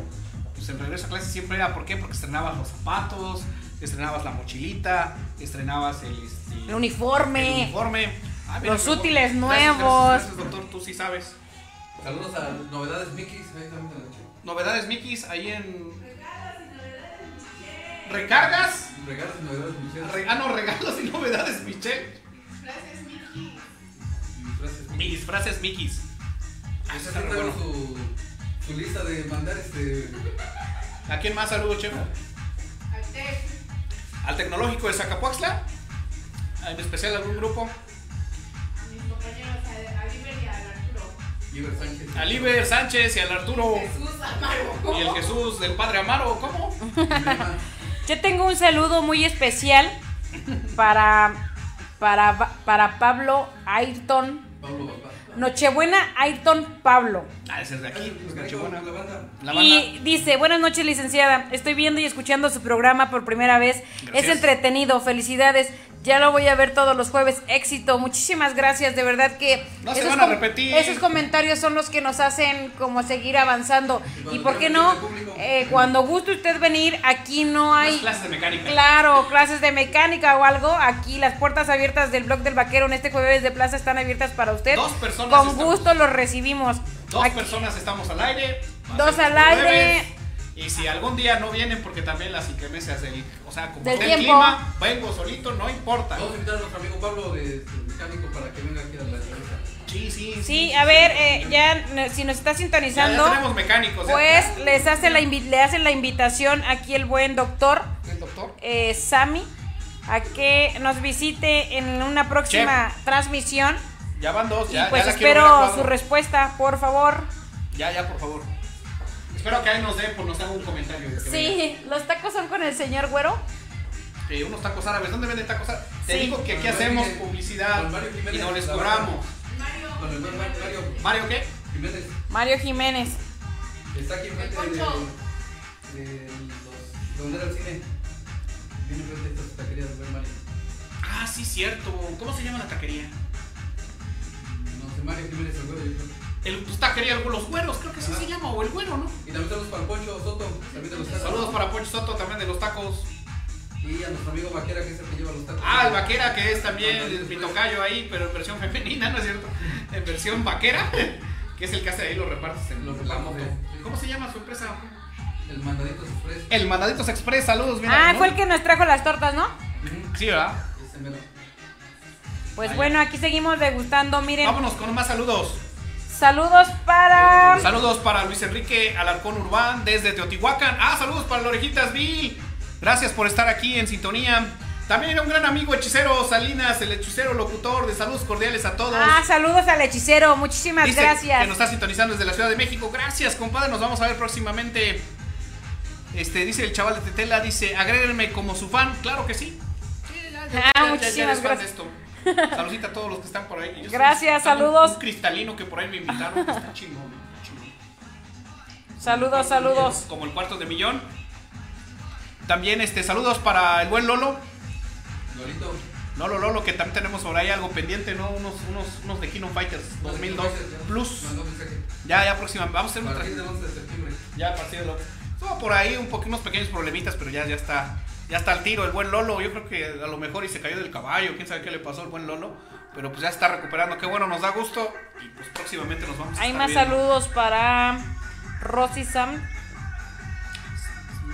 pues el regreso a clases siempre era, ¿por qué? Porque estrenabas los zapatos, estrenabas la mochilita, estrenabas el, este, El uniforme. el uniforme. Ah, mira, Los útiles Gracias, nuevos. Gracias, gracias, doctor, tú sí sabes. Saludos a Novedades Mickey. ahí también. Novedades Mickeys ahí en. ¿Recargas? Regalos y novedades Michelle. Re- ah, no, regalos y novedades, Michelle. Y frases Mickey. Y disfraces Mickeys. Ah, Esa está bueno. su, su lista de mandar este. ¿A quién más saludo, chef? Al tecnológico de Zacapuaxla. En especial algún grupo. Iber Sánchez. Al Iber Sánchez y al Arturo. Y el Jesús del Padre Amaro. ¿Cómo? Yo tengo un saludo muy especial para, para, para Pablo Ayrton. Pablo. Nochebuena Ayrton Pablo. Ah, ese es de aquí. Nochebuena. la banda. La banda. Y dice, buenas noches licenciada, estoy viendo y escuchando su programa por primera vez. Gracias. Es entretenido, felicidades. Ya lo voy a ver todos los jueves. Éxito, muchísimas gracias. De verdad que No se van a repetir. esos comentarios son los que nos hacen como seguir avanzando. Y por qué no. Eh, cuando guste usted venir, aquí no hay... clases de mecánica. Claro, clases de mecánica o algo. Aquí las puertas abiertas del blog del vaquero en este jueves de plaza están abiertas para usted. Dos personas Con estamos. gusto los recibimos. Dos Aquí- personas estamos al aire. Dos al aire. jueves. Y si algún día no vienen, porque también las inclemencias del. O sea, como Del está el clima, vengo solito, no importa. Vamos a invitar a nuestro amigo Pablo de, de mecánico para que venga aquí a la entrevista. Sí, sí. Sí, a ver, eh, ya eh, si nos está Ya, ya sintonizando, tenemos mecánicos. ya. pues les hace la le hacen la invitación aquí el buen doctor El doctor. eh, Sami a que nos visite en una próxima transmisión Ya van dos, ya. y pues ya espero su respuesta, por favor. Ya, ya, por favor. Espero que ahí nos dé, pues nos haga un comentario. de venga. Sí, los tacos son con el señor Güero. Eh, unos tacos árabes. ¿Dónde venden tacos árabes? Te Sí. digo que aquí hacemos Mario- publicidad Mario y no les cobramos. Con el buen Mario ¿Mario qué? Jiménez. Mario Jiménez. Está aquí enfrente de, de los, donde era el cine. Viene enfrente de esta taquería buen Mario. Ah, sí, cierto. ¿Cómo se llama la taquería? No sé, Mario Jiménez el güero, yo creo. El pues, taquería Los Güeros, creo que sí Ajá. se llama, o el Güero, ¿no? Y también saludos para el Poncho Soto, también de los tacos. Saludos para Poncho Soto, también de los tacos. Y a nuestro amigo Vaquera, que es el que lleva los tacos. Ah, el vaquera, que es también el, mi tocayo ahí, pero en versión femenina, ¿no es cierto? En versión vaquera, que es el que hace ahí los repartes en Los repartos. ¿Cómo se llama su empresa? El Mandaditos Express. El Mandaditos Express, saludos. bien Ah, fue el que nos trajo las tortas, ¿no? Sí, ¿verdad? Pues bueno, aquí seguimos degustando, miren. Vámonos con más saludos. Saludos para... Saludos para Luis Enrique Alarcón Urbán desde Teotihuacán. Ah, saludos para Lorejitas Bill. Gracias por estar aquí en sintonía. También un gran amigo hechicero Salinas, el hechicero locutor de saludos cordiales a todos. Ah, saludos al hechicero, muchísimas Dice gracias. Que nos está sintonizando desde la Ciudad de México. Gracias, compadre. Nos vamos a ver próximamente. Este, dice el chaval de Tetela, dice, agréguenme como su fan. Claro que sí. Sí, ya, ya, Ah, ya, muchísimas eres fan de gracias. Saludita a todos los que están por ahí. Yo Gracias, un- saludos. Un cristalino que por ahí me invitaron. que está chingón, chingón. Saludos, saludos. Como el cuarto de millón. También este, saludos para el buen Lolo. Lolito. Lolo Lolo, que también tenemos por ahí algo pendiente, ¿no? Unos, unos, unos de Kingdom Fighters 2002 Plus. Ya, ya próximamente. Vamos a hacer un partir del 11 de septiembre. Ya a partir de lo. Estuvo por ahí un poco, unos pequeños problemitas, pero ya, ya está. Ya está al tiro el buen Lolo. Yo creo que a lo mejor y se cayó del caballo. Quién sabe qué le pasó al buen Lolo. Pero pues ya está recuperando. Qué bueno, nos da gusto. Y pues próximamente nos vamos a Hay estar más viendo. saludos para Rosy Sam.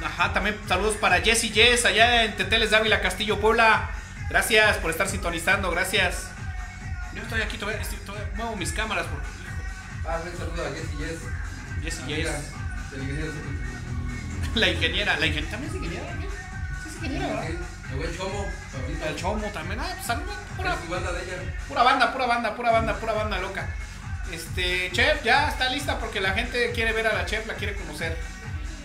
Ajá, también saludos para Jessy Jess allá en Teteles Dávila, Castillo, Puebla. Gracias por estar sintonizando, gracias. Yo estoy aquí, todavía, estoy- todavía muevo mis cámaras porque, Ah, un saludo a Jessy Jess. Jessy Jess, la ingeniera, la ingeniera, también es ingeniera, El Chomo. El Chomo también, ah, pues saludos, pura, banda de ella. pura banda, pura banda, pura banda, pura banda loca. Este, Chef, ya está lista porque la gente quiere ver a la Chef, la quiere conocer.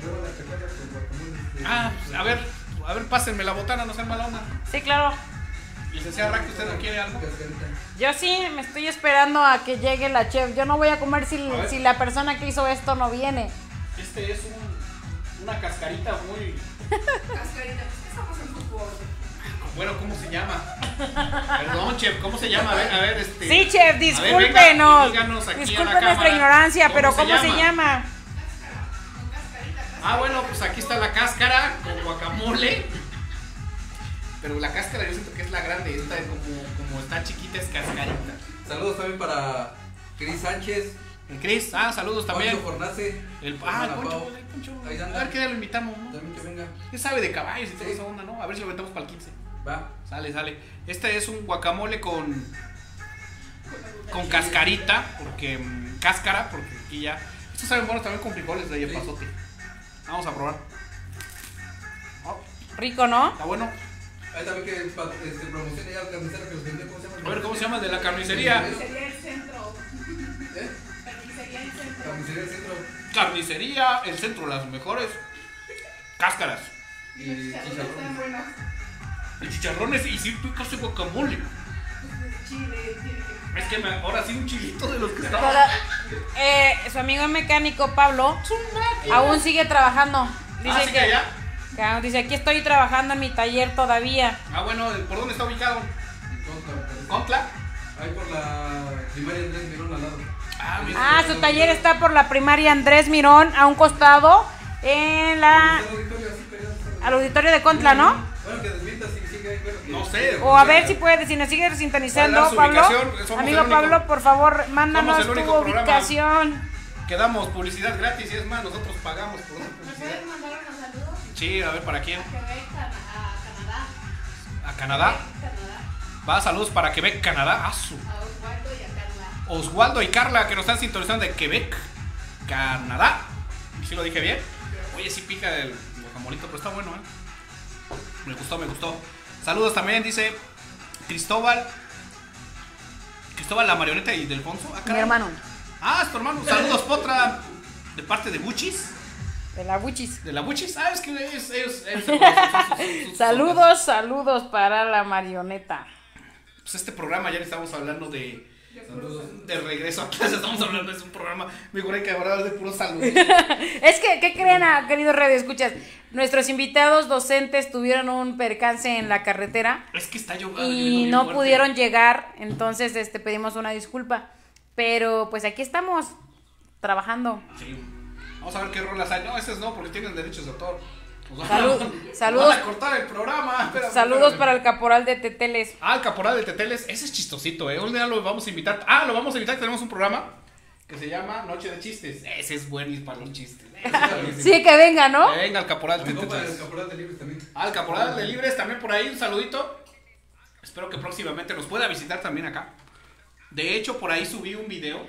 Luego la chacotas con guacamole. de- Ah, pues, a ver, a ver, pásenme la botana, no sean mala onda. Sí, claro. Licenciada Rack, ¿usted no quiere algo? Cascarita. Yo sí me estoy esperando a que llegue la chef. Yo no voy a comer si, A si la persona que hizo esto no viene. Este es un, una cascarita muy... Bueno, ¿cómo se llama? Perdón, chef, ¿cómo se llama? A ver, a ver, este... Sí, chef, ver, discúlpenos. Disculpen nuestra ignorancia, pero ¿cómo se llama? Ah, bueno, pues aquí está la cáscara con guacamole. Pero la cáscara yo siento que es la grande. Esta como, como está chiquita es cascarita. Saludos también para Cris Sánchez, El Chris, ah, saludos también. Poncho Fornace, El, ah, el Poncho, Ahí A ver qué día lo invitamos, ¿no? También que venga. Él sabe de caballos y toda Sí. esa onda, ¿no? A ver si lo metemos para el 15. Va. Sale, sale. Este es un guacamole con. con cascarita, porque. mm, cáscara, porque aquí ya. Estos saben buenos también con frijoles de Sí. pasote. Vamos a probar. Oh, Rico, ¿no? está bueno. Ahí también que pa- este, promocione ya el carnicero que los vendió. ¿Cómo se llama? A ver cómo se llama el de la carnicería. Sería el centro. ¿Eh? Sería el centro. Carnicería del centro. Carnicería, el centro, las mejores. Cáscaras. Y chicharrón. buenos. Y chicharrones y sí, pica ese guacamole. Chile, tiene Es que me, ahora sí un chilito de los que estaba. Eh, su amigo mecánico Pablo aún sigue trabajando. Dice Ah, ¿sigue que allá? que- dice aquí estoy trabajando en mi taller todavía. Ah, bueno, ¿por dónde está ubicado? Contra- ¿Contla? Ahí por la primaria Andrés Mirón al lado. Ah. Ah, su taller está por la primaria Andrés Mirón a un costado en la al auditorio de Contla, ¿no? Bueno, que desmienta si sigue que- No sé. O a ver si puede, si nos sigue Para sintonizando, su Pablo. Amigo Pablo, por favor, mándanos tu ubicación. Que damos publicidad gratis y es más, nosotros pagamos por ¿Me publicidad. pueden mandar unos saludos? Sí, a ver, ¿para quién? Que a Canadá. ¿A Canadá? Canadá. Va, saludos para Quebec, Canadá. Asu. A Osvaldo y a Carla. Oswaldo y Carla que nos están sintonizando de Quebec, Canadá. ¿Sí lo dije bien? Oye, sí pica el guacamolito, pero está bueno, ¿eh? Me gustó, me gustó. Saludos también, dice Cristóbal. Cristóbal la marioneta y Delfonso. Ah, Mi hermano, Ah, es tu hermano. Saludos, Potra. De parte de Buchis. de la Buchis. De la Buchis. Ah, es que ellos, ellos, sus- sus- Saludos, saludos para la marioneta. Pues este programa ya le estamos hablando de. Saludos. De regreso a clase, estamos hablando de un programa. Me juré que hablar de puro salud. Es que, ¿qué creen, ah, queridos radio escuchas? Nuestros invitados docentes tuvieron un percance en la carretera es que está lloviendo. y no pudieron llegar, entonces este pedimos una disculpa. Pero pues aquí estamos trabajando. Sí. Vamos a ver qué rolas hay. No, esas no, porque tienen derechos de autor. Salud- nos saludos- Van a cortar el programa. Espérame, Saludos espérame. para el caporal de Teteles. Ah, el caporal de Teteles. Ese es chistosito, ¿eh? Un día lo vamos a invitar. Ah, lo vamos a invitar. Tenemos un programa que se llama Noche de Chistes. Ese es bueno para los chistes. Buenísimo. Sí, que venga, ¿no? Que venga el caporal de Teteles. caporal de libres también. Ah, el caporal de Libres también por ahí. Un saludito. Espero que próximamente nos pueda visitar también acá. De hecho, por ahí subí un video.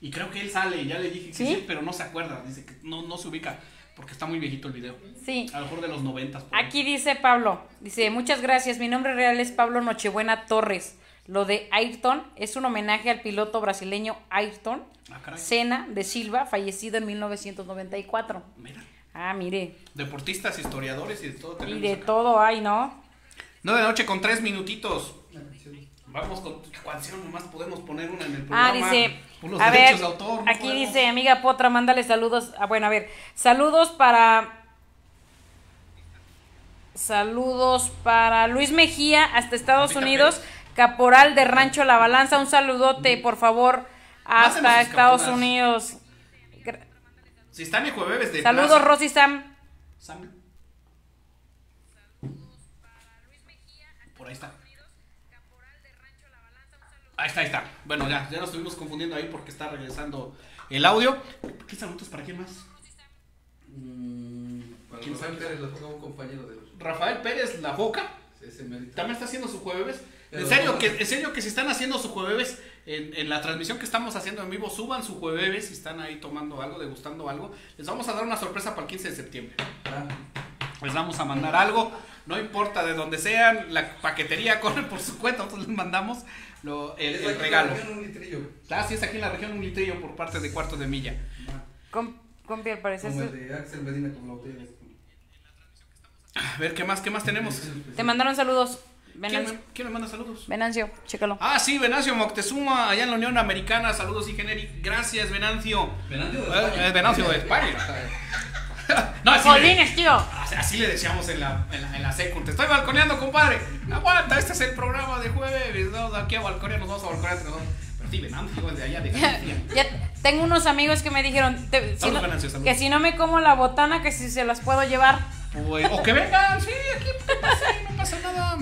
Y creo que él sale. Ya le dije que ¿Sí? sí, pero no se acuerda. Dice que no, no se ubica. Porque está muy viejito el video. Sí. A lo mejor de los noventas. Aquí dice Pablo, dice, muchas gracias, mi nombre real es Pablo Nochebuena Torres. Lo de Ayrton es un homenaje al piloto brasileño Ayrton Ah, caray. Senna de Silva, fallecido en 1994. Mira. Ah, mire, Deportistas, historiadores y de todo y de acá. todo hay, ¿no? 9 de la noche con 3 minutitos. Vamos con ¿qué canción, nomás podemos poner una en el programa. Ah, dice, por los a ver, derechos de autor. no aquí podemos. dice, amiga Potra, mándale saludos. Ah, bueno, a ver, saludos para... Saludos para Luis Mejía hasta Estados Unidos, caporal de Rancho La Balanza. Un saludote, por favor, hasta Estados capturas. Unidos. Si están en jueves de Saludos, plaza- Rosy Sam. Sam. Por ahí está. Ahí está, ahí está. Bueno, ya, ya nos estuvimos confundiendo ahí porque está regresando el audio. ¿Qué saludos para quién más? Mm, Para Rafael Pérez, le toca un compañero de Rafael Pérez La Boca. ese mérito. También está haciendo su jueves. En serio, que, en serio que si están haciendo su jueves en, en la transmisión que estamos haciendo en vivo, suban su jueves si están ahí tomando algo, degustando algo. Les vamos a dar una sorpresa para el 15 de septiembre. Ah, Les vamos a mandar algo, no importa de donde sean, la paquetería corre por su cuenta, nosotros les mandamos lo- el, es el aquí regalo. la región, un litrillo. Ah, sí, es aquí en la región un litrillo por parte de Cuarto de Milla. Com- compi, al parecer. Como el de Axel Medina con la botella. A ver, ¿qué más, qué más tenemos? Te mandaron saludos. ¿Quién Venancio, me, quién me manda saludos? Venancio, chécalo. Ah, sí, Venancio Moctezuma, allá en la Unión Americana. Saludos, Ingeneri. Gracias, Venancio. Venancio de Eh, España. eh, Venancio de España. No, así, le, Jolines, tío. así- le decíamos en la, en la, en la secu. Te estoy balconeando, compadre. Aguanta, este es el programa de jueves. Vamos aquí a balconear, nos vamos a balconear entre nosotros. Pero sí, Venancio es de allá, de. Ya tengo unos amigos que me dijeron te- si no- que si no me como la botana, que si se las puedo llevar. Pues, o que vengan, sí, aquí, ¿qué pasa? No pasa nada.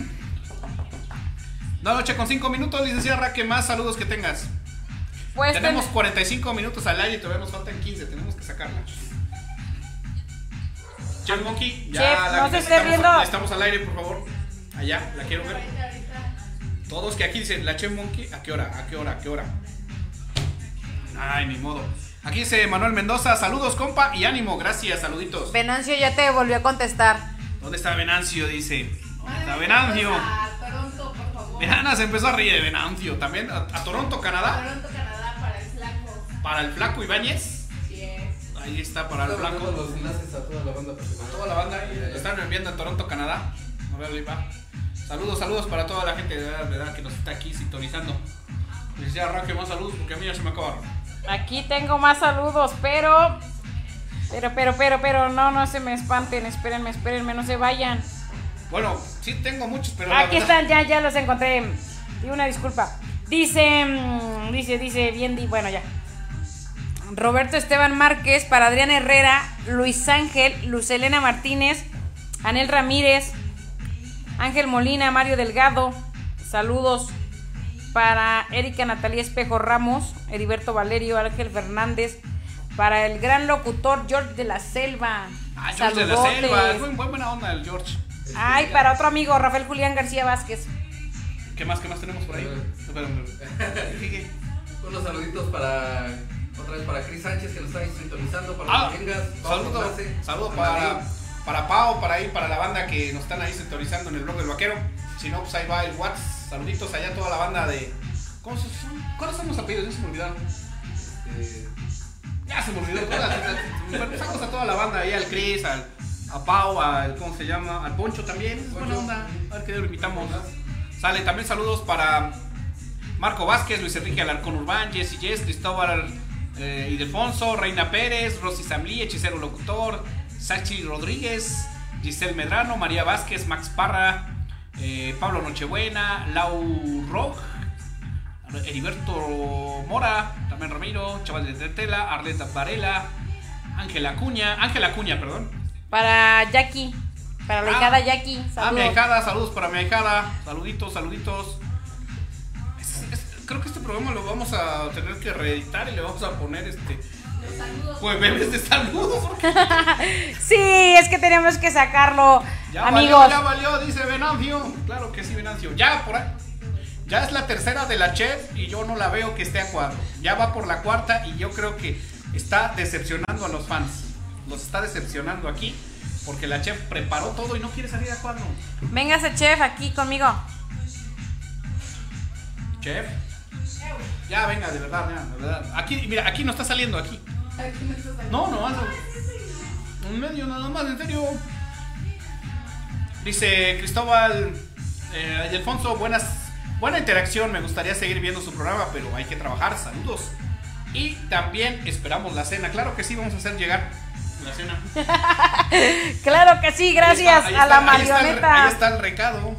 No, noche con 5 minutos, licenciada Raque, más saludos que tengas. Pues Tenemos ten- 45 45 minutos al aire y todavía nos faltan 15, tenemos que sacarla. Chef Monkey, ya Chef, la no se esté riendo. Estamos al aire, por favor. Allá, la quiero ver. Todos que aquí dicen, la Chef Monkey, ¿a qué hora? ¿A qué hora? ¿A qué hora? Ay, ni modo. Aquí dice Manuel Mendoza, saludos compa y ánimo, gracias, saluditos. Venancio ya te volvió a contestar. ¿Dónde está Venancio? Dice. ¿Dónde está Venancio? A Toronto, por favor. Venana se empezó a reír de Venancio. También a, a Toronto, Canadá. Toronto, Canadá, para el flaco. Para el flaco Ibáñez. Ahí está para el mandando los enlaces a toda la banda que Toda la banda están enviando a Toronto, Canadá. A ver, ahí va. Saludos, saludos para toda la gente de verdad, que nos está aquí sintonizando. Les decía Raque más saludos porque a mí ya se me acabaron. Aquí tengo más saludos, pero. Pero, pero, pero, pero, no, no se me espanten. Espérenme, espérenme, no se vayan. Bueno, sí tengo muchos, pero. la Aquí verdad- están, ya, ya los encontré. Y una disculpa. Dice, mm, dice, dice, bien, di, bueno, ya. Roberto Esteban Márquez, para Adrián Herrera, Luis Ángel, Luz Elena Martínez, Anel Ramírez, Ángel Molina, Mario Delgado. Saludos para Erika Natalia Espejo Ramos, Heriberto Valerio, Ángel Fernández, para el gran locutor George de la Selva. Ah, George de la. Selva. Es buen buena onda el George. Ay, para otro amigo, Rafael Julián García Vázquez. ¿Qué más, qué más tenemos por ahí? Espérame. ¿Qué, qué? Unos saluditos para. Otra vez para Cris Sánchez que nos está ahí sintonizando. Para Ah, los vengas. saludos saludo para, para Pau, para ahí, para la banda que nos están ahí sintonizando en el blog del vaquero. Si no, pues ahí va el WhatsApp. Saluditos allá a toda la banda de. ¿Cómo se son? ¿Cuáles son los apellidos? Ya se me olvidaron. Eh, Ya se me olvidó. Saludos a toda la banda ahí, al Chris, al, a Pau, al. ¿Cómo se llama? Al Poncho también. Es buena onda. A ver qué lo invitamos. Sale también saludos para Marco Vázquez, Luis Enrique Alarcón Urbán, Jesse Jess, Cristóbal eh, Ildefonso, Reina Pérez, Rosy Samlí, Hechicero Locutor, Sachi Rodríguez, Giselle Medrano, María Vázquez, Max Parra, eh, Pablo Nochebuena, Lau Rock, Heriberto Mora, también Ramiro, Chaval de Tetela, Arleta Varela, Ángela Acuña, Ángela Acuña, perdón. Para Jackie, para la Ah. hijada Jackie. Ah, mi Saludos. ahijada, saludos para mi ahijada. Saluditos, saluditos. Creo que este programa lo vamos a tener que reeditar y le vamos a poner este. Pues bebés de saludos. Sí, es que tenemos que sacarlo, Ya amigos. valió, ya valió, dice Venancio. Claro que sí, Venancio. Ya por ahí. Ya es la tercera de la chef y yo no la veo que esté a cuadro. Ya va por la cuarta y yo creo que está decepcionando a los fans. Los está decepcionando aquí porque la chef preparó todo y no quiere salir a cuadro. Véngase, chef, aquí conmigo. Chef. Ya, venga, de verdad, mira, de verdad. Aquí, mira, aquí no está saliendo, aquí. Aquí no está saliendo. No, no, no. Un medio nada más, en serio. Dice Cristóbal eh, y Alfonso, buenas, buena interacción. Me gustaría seguir viendo su programa, pero hay que trabajar. Saludos. Y también esperamos la cena. Claro que sí, vamos a hacer llegar la cena. Claro que sí, gracias Ahí está, ahí a la está, ahí está el- marioneta. Ahí está el recado.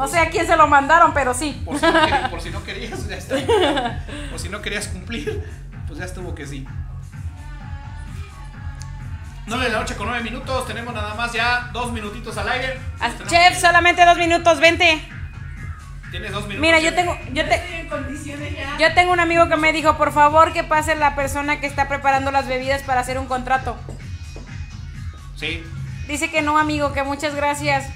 No sé a quién se lo mandaron, pero sí. Por si no, querías, por si no querías, ya está. Por si no querías cumplir, pues ya estuvo que sí. 9 de la noche con 9 minutos, tenemos nada más ya dos minutitos al aire. Chef, que- solamente dos minutos, vente. Tienes dos minutos. Mira, yo tengo, yo te, yo tengo un amigo que me dijo, por favor, que pase la persona que está preparando las bebidas para hacer un contrato. Sí. Dice que no, amigo, que muchas gracias.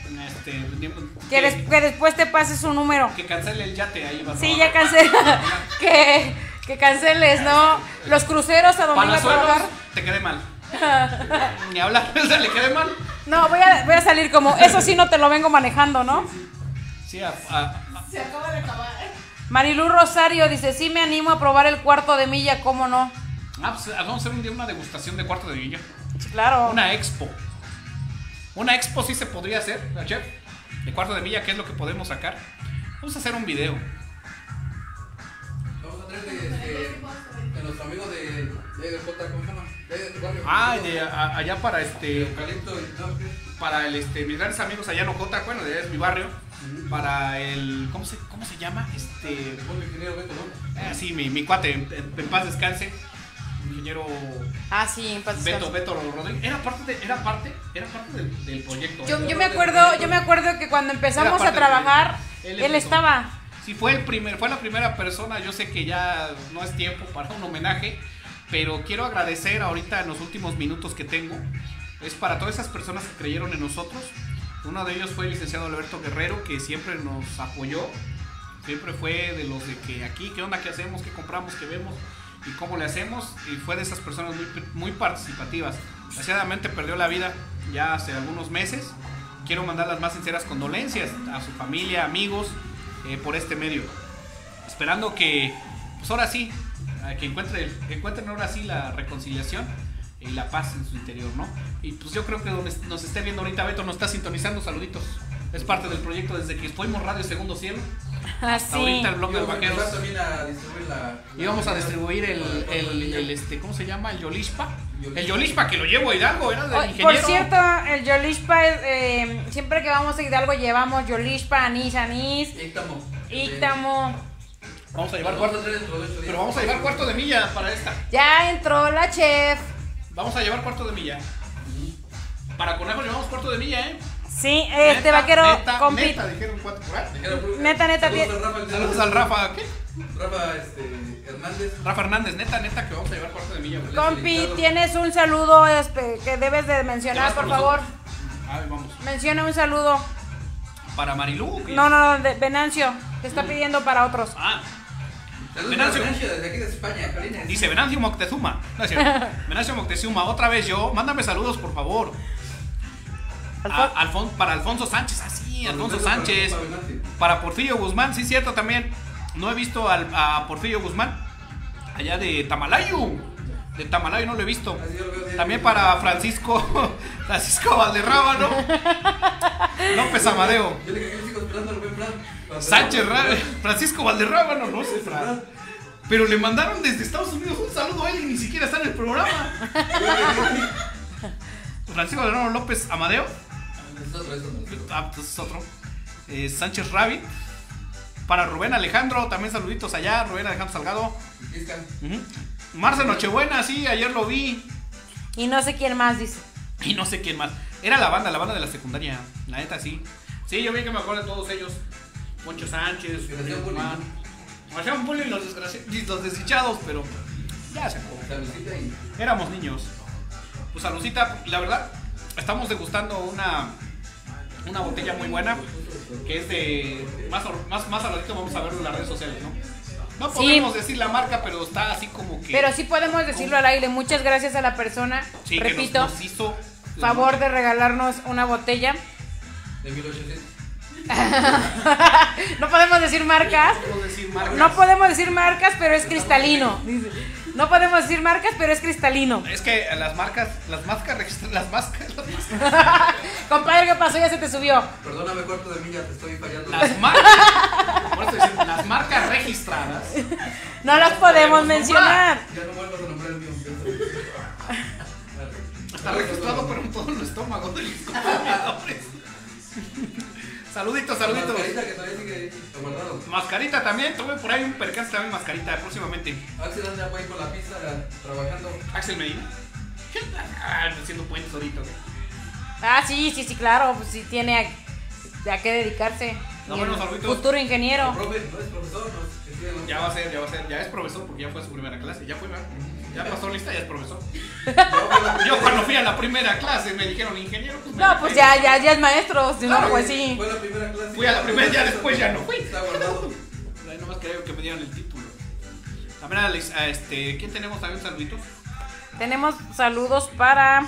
Este, Que, des- que después te pase su número. que cancele el yate ahí. va, Sí, ya cancela. que, que canceles, ¿no? Los cruceros a donde iba a te quede mal. Ni hablar, o sea, le quede mal. No, voy a, voy a salir como, eso sí no te lo vengo manejando, ¿no? Sí, a- a- Se acaba de acabar. Marilu Rosario dice, sí me animo a probar el cuarto de milla, ¿cómo no? ah, pues, vamos a hacer un día una degustación de cuarto de villa. Claro. Una expo. Una expo sí se podría hacer, ¿no, chef. De cuarto de villa, ¿qué es lo que podemos sacar? Vamos a hacer un video. Vamos a traer de, de, de nuestro amigo de, de J, ¿cómo se llama? De, de barrio. Ah, de a- allá para este. Para el, este, mis grandes amigos allá en Ocota, bueno, de allá es mi barrio. Para el. ¿Cómo se, cómo se llama? Este. Ah, sí, mi, mi cuate, en, en paz descanse. Ingeniero Ah, sí, Beto. Beto Rodríguez. Era parte, de, era parte, era parte del, del proyecto. Yo, ¿eh? yo me acuerdo, yo me acuerdo que cuando empezamos a trabajar, él, estaba. Sí, fue, el primer, fue la primera persona. Yo sé que ya no es tiempo para un homenaje, pero quiero agradecer ahorita en los últimos minutos que tengo. Es para todas esas personas que creyeron en nosotros. Uno de ellos fue el licenciado Alberto Guerrero, que siempre nos apoyó. Siempre fue de los de que aquí, qué onda, qué hacemos, qué compramos, qué vemos y cómo le hacemos. Y fue de esas personas muy, muy participativas. Desgraciadamente perdió la vida ya hace algunos meses. Quiero mandar las más sinceras condolencias a su familia, amigos, eh, por este medio. Esperando que, pues ahora sí, que encuentre, que encuentren ahora sí la reconciliación y la paz en su interior, ¿no? Y pues yo creo que donde nos esté viendo ahorita Beto nos está sintonizando, saluditos. Es parte del proyecto desde que fuimos Radio Segundo Cielo. Así. Ahorita el bloque de vaqueros. también a distribuir la. A distribuir el, el, el, este, ¿cómo se llama? El Yolishpa. El Yolishpa que lo llevo a Hidalgo, era del ingeniero. por cierto, el Yolishpa, es, eh, siempre que vamos a Hidalgo llevamos Yolishpa, anís, anís, Íctamo. íctamo. Vamos a llevar cuarto. Pero vamos a llevar cuarto de milla para esta. Ya entró la chef. Vamos a llevar cuarto de milla. Para conejos llevamos cuarto de milla, ¿eh? Sí, este Neta, vaquero neta, compi- Neta, dijeron cuatro por Neta, neta, saludos al Rafa, Saludos al Rafa, ¿qué? Rafa este, Hernández. Rafa Hernández, neta, neta, que vamos a llevar cuarto de milla. Compi, tienes un saludo este, que debes de ¿Te mencionar, por favor. A ver, vamos. Menciona un saludo. Para Marilú. ¿qué? No, no, no, de Venancio, que está pidiendo para otros. Ah, Saludos Venancio. Venancio, desde aquí de España, Carines. dice Venancio Moctezuma. No es cierto. Venancio Moctezuma, otra vez yo. Mándame saludos, por favor. A- Alfon- Alfon- para Alfonso Sánchez, así, Alfonso Saludos para Sánchez. Para Porfirio Guzmán, sí, cierto también. No he visto al- a Porfirio Guzmán. Allá de Tamalayo. De Tamalayo no lo he visto. Sí. También para Francisco Francisco Valderrábano. López Amadeo. Yo le dije que yo sigo esperando al buen Fran. Para- Sánchez Ra- Francisco Valderrábano, no sé, Fran. Pero le mandaron desde Estados Unidos un saludo a él y ni siquiera está en el programa. Francisco Valderrábano López Amadeo. Es otro, es otro. Ah, pues es otro. Eh, Sánchez Rabbit. Para Rubén Alejandro, también saluditos allá. Rubén Alejandro Salgado. Fiscal. Ujú. Marce Nochebuena, sí, ayer lo vi. Y no sé quién más dice. Y no sé quién más. Era la banda, la banda de la secundaria. La neta, sí. Sí, yo vi que me acuerdo de todos ellos. Poncho Sánchez, Guzmán. hacían bullying los, y los desdichados, pero ya se acabó. Y. Éramos niños. Pues saludcita, la verdad, estamos degustando una, una botella muy buena. Que es de. Más, más, más al ratito vamos a verlo en las redes sociales, ¿no? No Sí. podemos decir la marca, pero está así como que. Pero sí podemos decirlo al aire. Muchas gracias a la persona, sí, que nos- repito, nos, hizo. favor de regalarnos una botella. De 1800. No podemos decir marcas. No podemos decir marcas. No podemos decir marcas, pero es cristalino. No podemos decir marcas, pero es cristalino. Es que las marcas, las máscaras, las máscaras, las máscaras, Compadre, ¿qué pasó? Ya se te subió. Perdóname, cuarto de milla, te estoy fallando. las marcas, por eso dicen, las marcas registradas. No las podemos mencionar. Ya no vuelvas a nombrar el mío. Está registrado, pero en todo el estómago de los. Saluditos, saluditos. Mascarita que todavía sigue guardado. Mascarita también, tuve por ahí un percance también mascarita próximamente. Axel anda por ahí con la pizza trabajando. Axel Medina. Ah, haciendo puentes ahorita. Ah, sí, sí, sí, claro. Pues sí tiene a, a qué dedicarse. No, bueno, saluditos. futuro ingeniero. El profe, no es profesor, no. Ya va a ser, ya va a ser, ya es profesor porque ya fue a su primera clase, ya fue, ¿verdad? Ya pasó lista, ya es profesor. Yo cuando fui a la primera clase me dijeron ingeniero. pues, No, la pues ya, ya, ya es maestro. Si no, pues sí. Fue la primera clase. Fui a la primera, ya después ya no fui. Está guardado. Ahí nomás quería que me dieran el título. También Alex- a este, ¿quién tenemos también saluditos? Tenemos saludos para.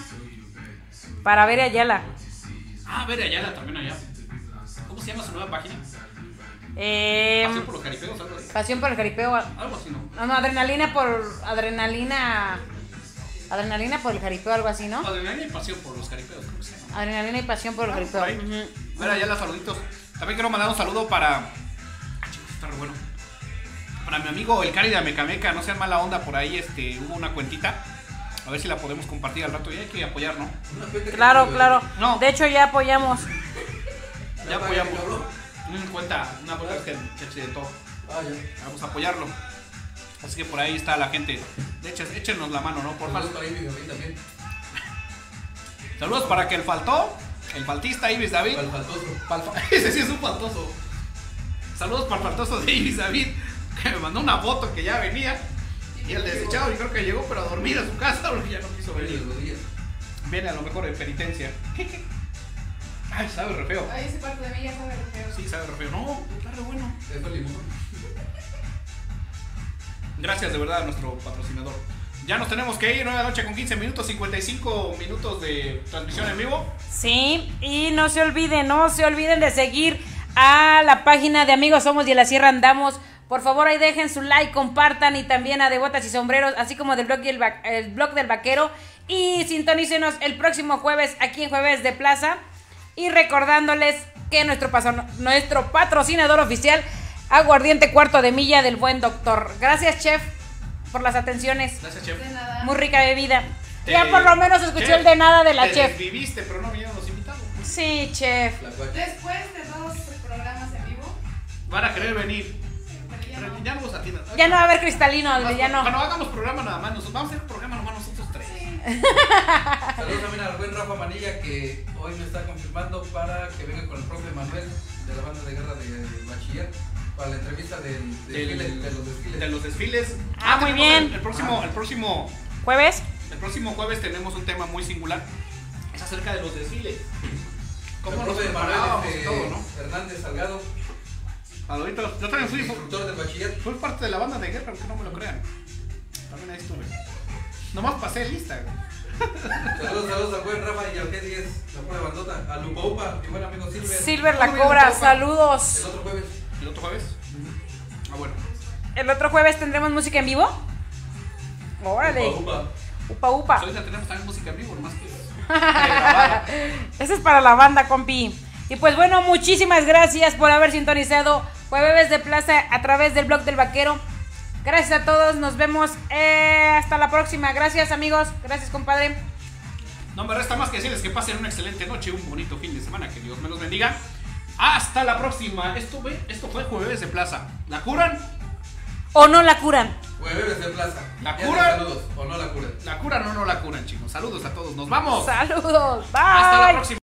Para Vera Ayala. Ah, a ver, Ayala también allá. ¿Cómo se llama su nueva página? Eh, Pasión por los caripeos, algo así. pasión por el jaripeo. Algo así, ¿no? No, no, adrenalina por. Adrenalina. Adrenalina por el jaripeo, algo así, ¿no? Adrenalina y pasión por los caripeos, creo que se llama. Adrenalina y pasión por el jaripeo. ahí. Ujú. Ver, Ayala, saluditos. También quiero mandar un saludo para. Ah, chicos, está re bueno. Para mi amigo el Cari de Amecameca, no sean mala onda, por ahí este, hubo una cuentita. A ver si la podemos compartir al rato y hay que apoyar, ¿no? Claro, claro. No. De hecho, ya apoyamos. Ya ¿Ya apoyamos. cabrón? Una cuenta, una cuenta que de todo. Ah, ya. Vamos a apoyarlo. Así que por ahí está la gente. De hecho, échenos la mano, ¿no? Por Saludos para Ibis David también. Saludos para que el faltó, el faltista Ibis David. Para el faltoso. Fa- Ese sí es un faltoso. Saludos para el faltoso de Ibis David, que me mandó una foto que ya venía. Y el desechado, yo creo que llegó, pero a dormir a su casa porque ya no quiso venir. Viene a lo mejor en penitencia. Ay, sabe re feo. Ay, ese parte de mí ya sabe lo feo. Sí, sabe re feo. No, está re bueno. Limón. Gracias de verdad a nuestro patrocinador. Ya nos tenemos que ir, 9 de la noche con 15 minutos, 55 minutos de transmisión en vivo. Sí, y no se olviden, no se olviden de seguir a la página de Amigos Somos y en la Sierra Andamos. Por favor, ahí dejen su like, compartan y también a De Botas y Sombreros, así como del blog, y el, va- el blog del Vaquero. Y sintonícenos el próximo jueves aquí en Jueves de Plaza. Y recordándoles que nuestro, paso- nuestro patrocinador oficial, Aguardiente Cuarto de Milla del Buen Doctor. Gracias, chef, por las atenciones. Gracias, chef. De nada. Muy rica bebida. Te- Ya por lo menos escuché Chef, el de nada de la te chef. desviviste, pero no vinieron los invitados. Sí, chef. Después de dos programas en vivo, Van a querer venir. pero ya no. ya no los atiendan. Ya no va a haber cristalino, ya no. Cuando hagamos programa nada más, vamos a hacer programa nomás nosotros. Saludos también al buen Rafa Manilla que hoy me está confirmando para que venga con el profe Manuel de la banda de guerra de Bachiller para la entrevista del, Del- desfile, de los desfiles. De los desfiles. Ah, muy tenemos bien. El, el próximo, el próximo, ¿Jueves? el próximo jueves tenemos un tema muy singular. Es acerca de los desfiles. ¿Cómo el nos profe preparábamos Manuel y este, todo, no? Hernández Salgado, Ahorita, yo también fui, instructor del bachiller. fui parte de la banda de guerra, aunque no me lo crean. También ahí estuve. Nomás pasé lista. güey. Saludos, saludos al buen Rafa y al G10, la pura bandota. A Lupa Upa, mi buen amigo Silver. Silver la Cobra, saludos. El otro jueves. ¿El otro jueves? Ah, bueno. ¿El otro jueves tendremos música en vivo? Órale. Upa Upa. Upa, upa. Ahorita tenemos también música en vivo, nomás que. grabada. Ese es para la banda, compi. Y pues bueno, muchísimas gracias por haber sintonizado Jueves de Plaza a través del blog del vaquero. Gracias a todos, nos vemos eh, hasta la próxima. Gracias amigos, gracias compadre. No me resta más que decirles que pasen una excelente noche, un bonito fin de semana, que Dios me los bendiga. Hasta la próxima. Esto, fue- esto fue Jueves de Plaza. ¿La curan? O no la curan. Jueves de plaza. ¿La Ya te cura? Saludos, o no la cura. ¿La curan o no la curan, chicos? Saludos a todos. Nos vamos. Saludos. Bye. Hasta la próxima.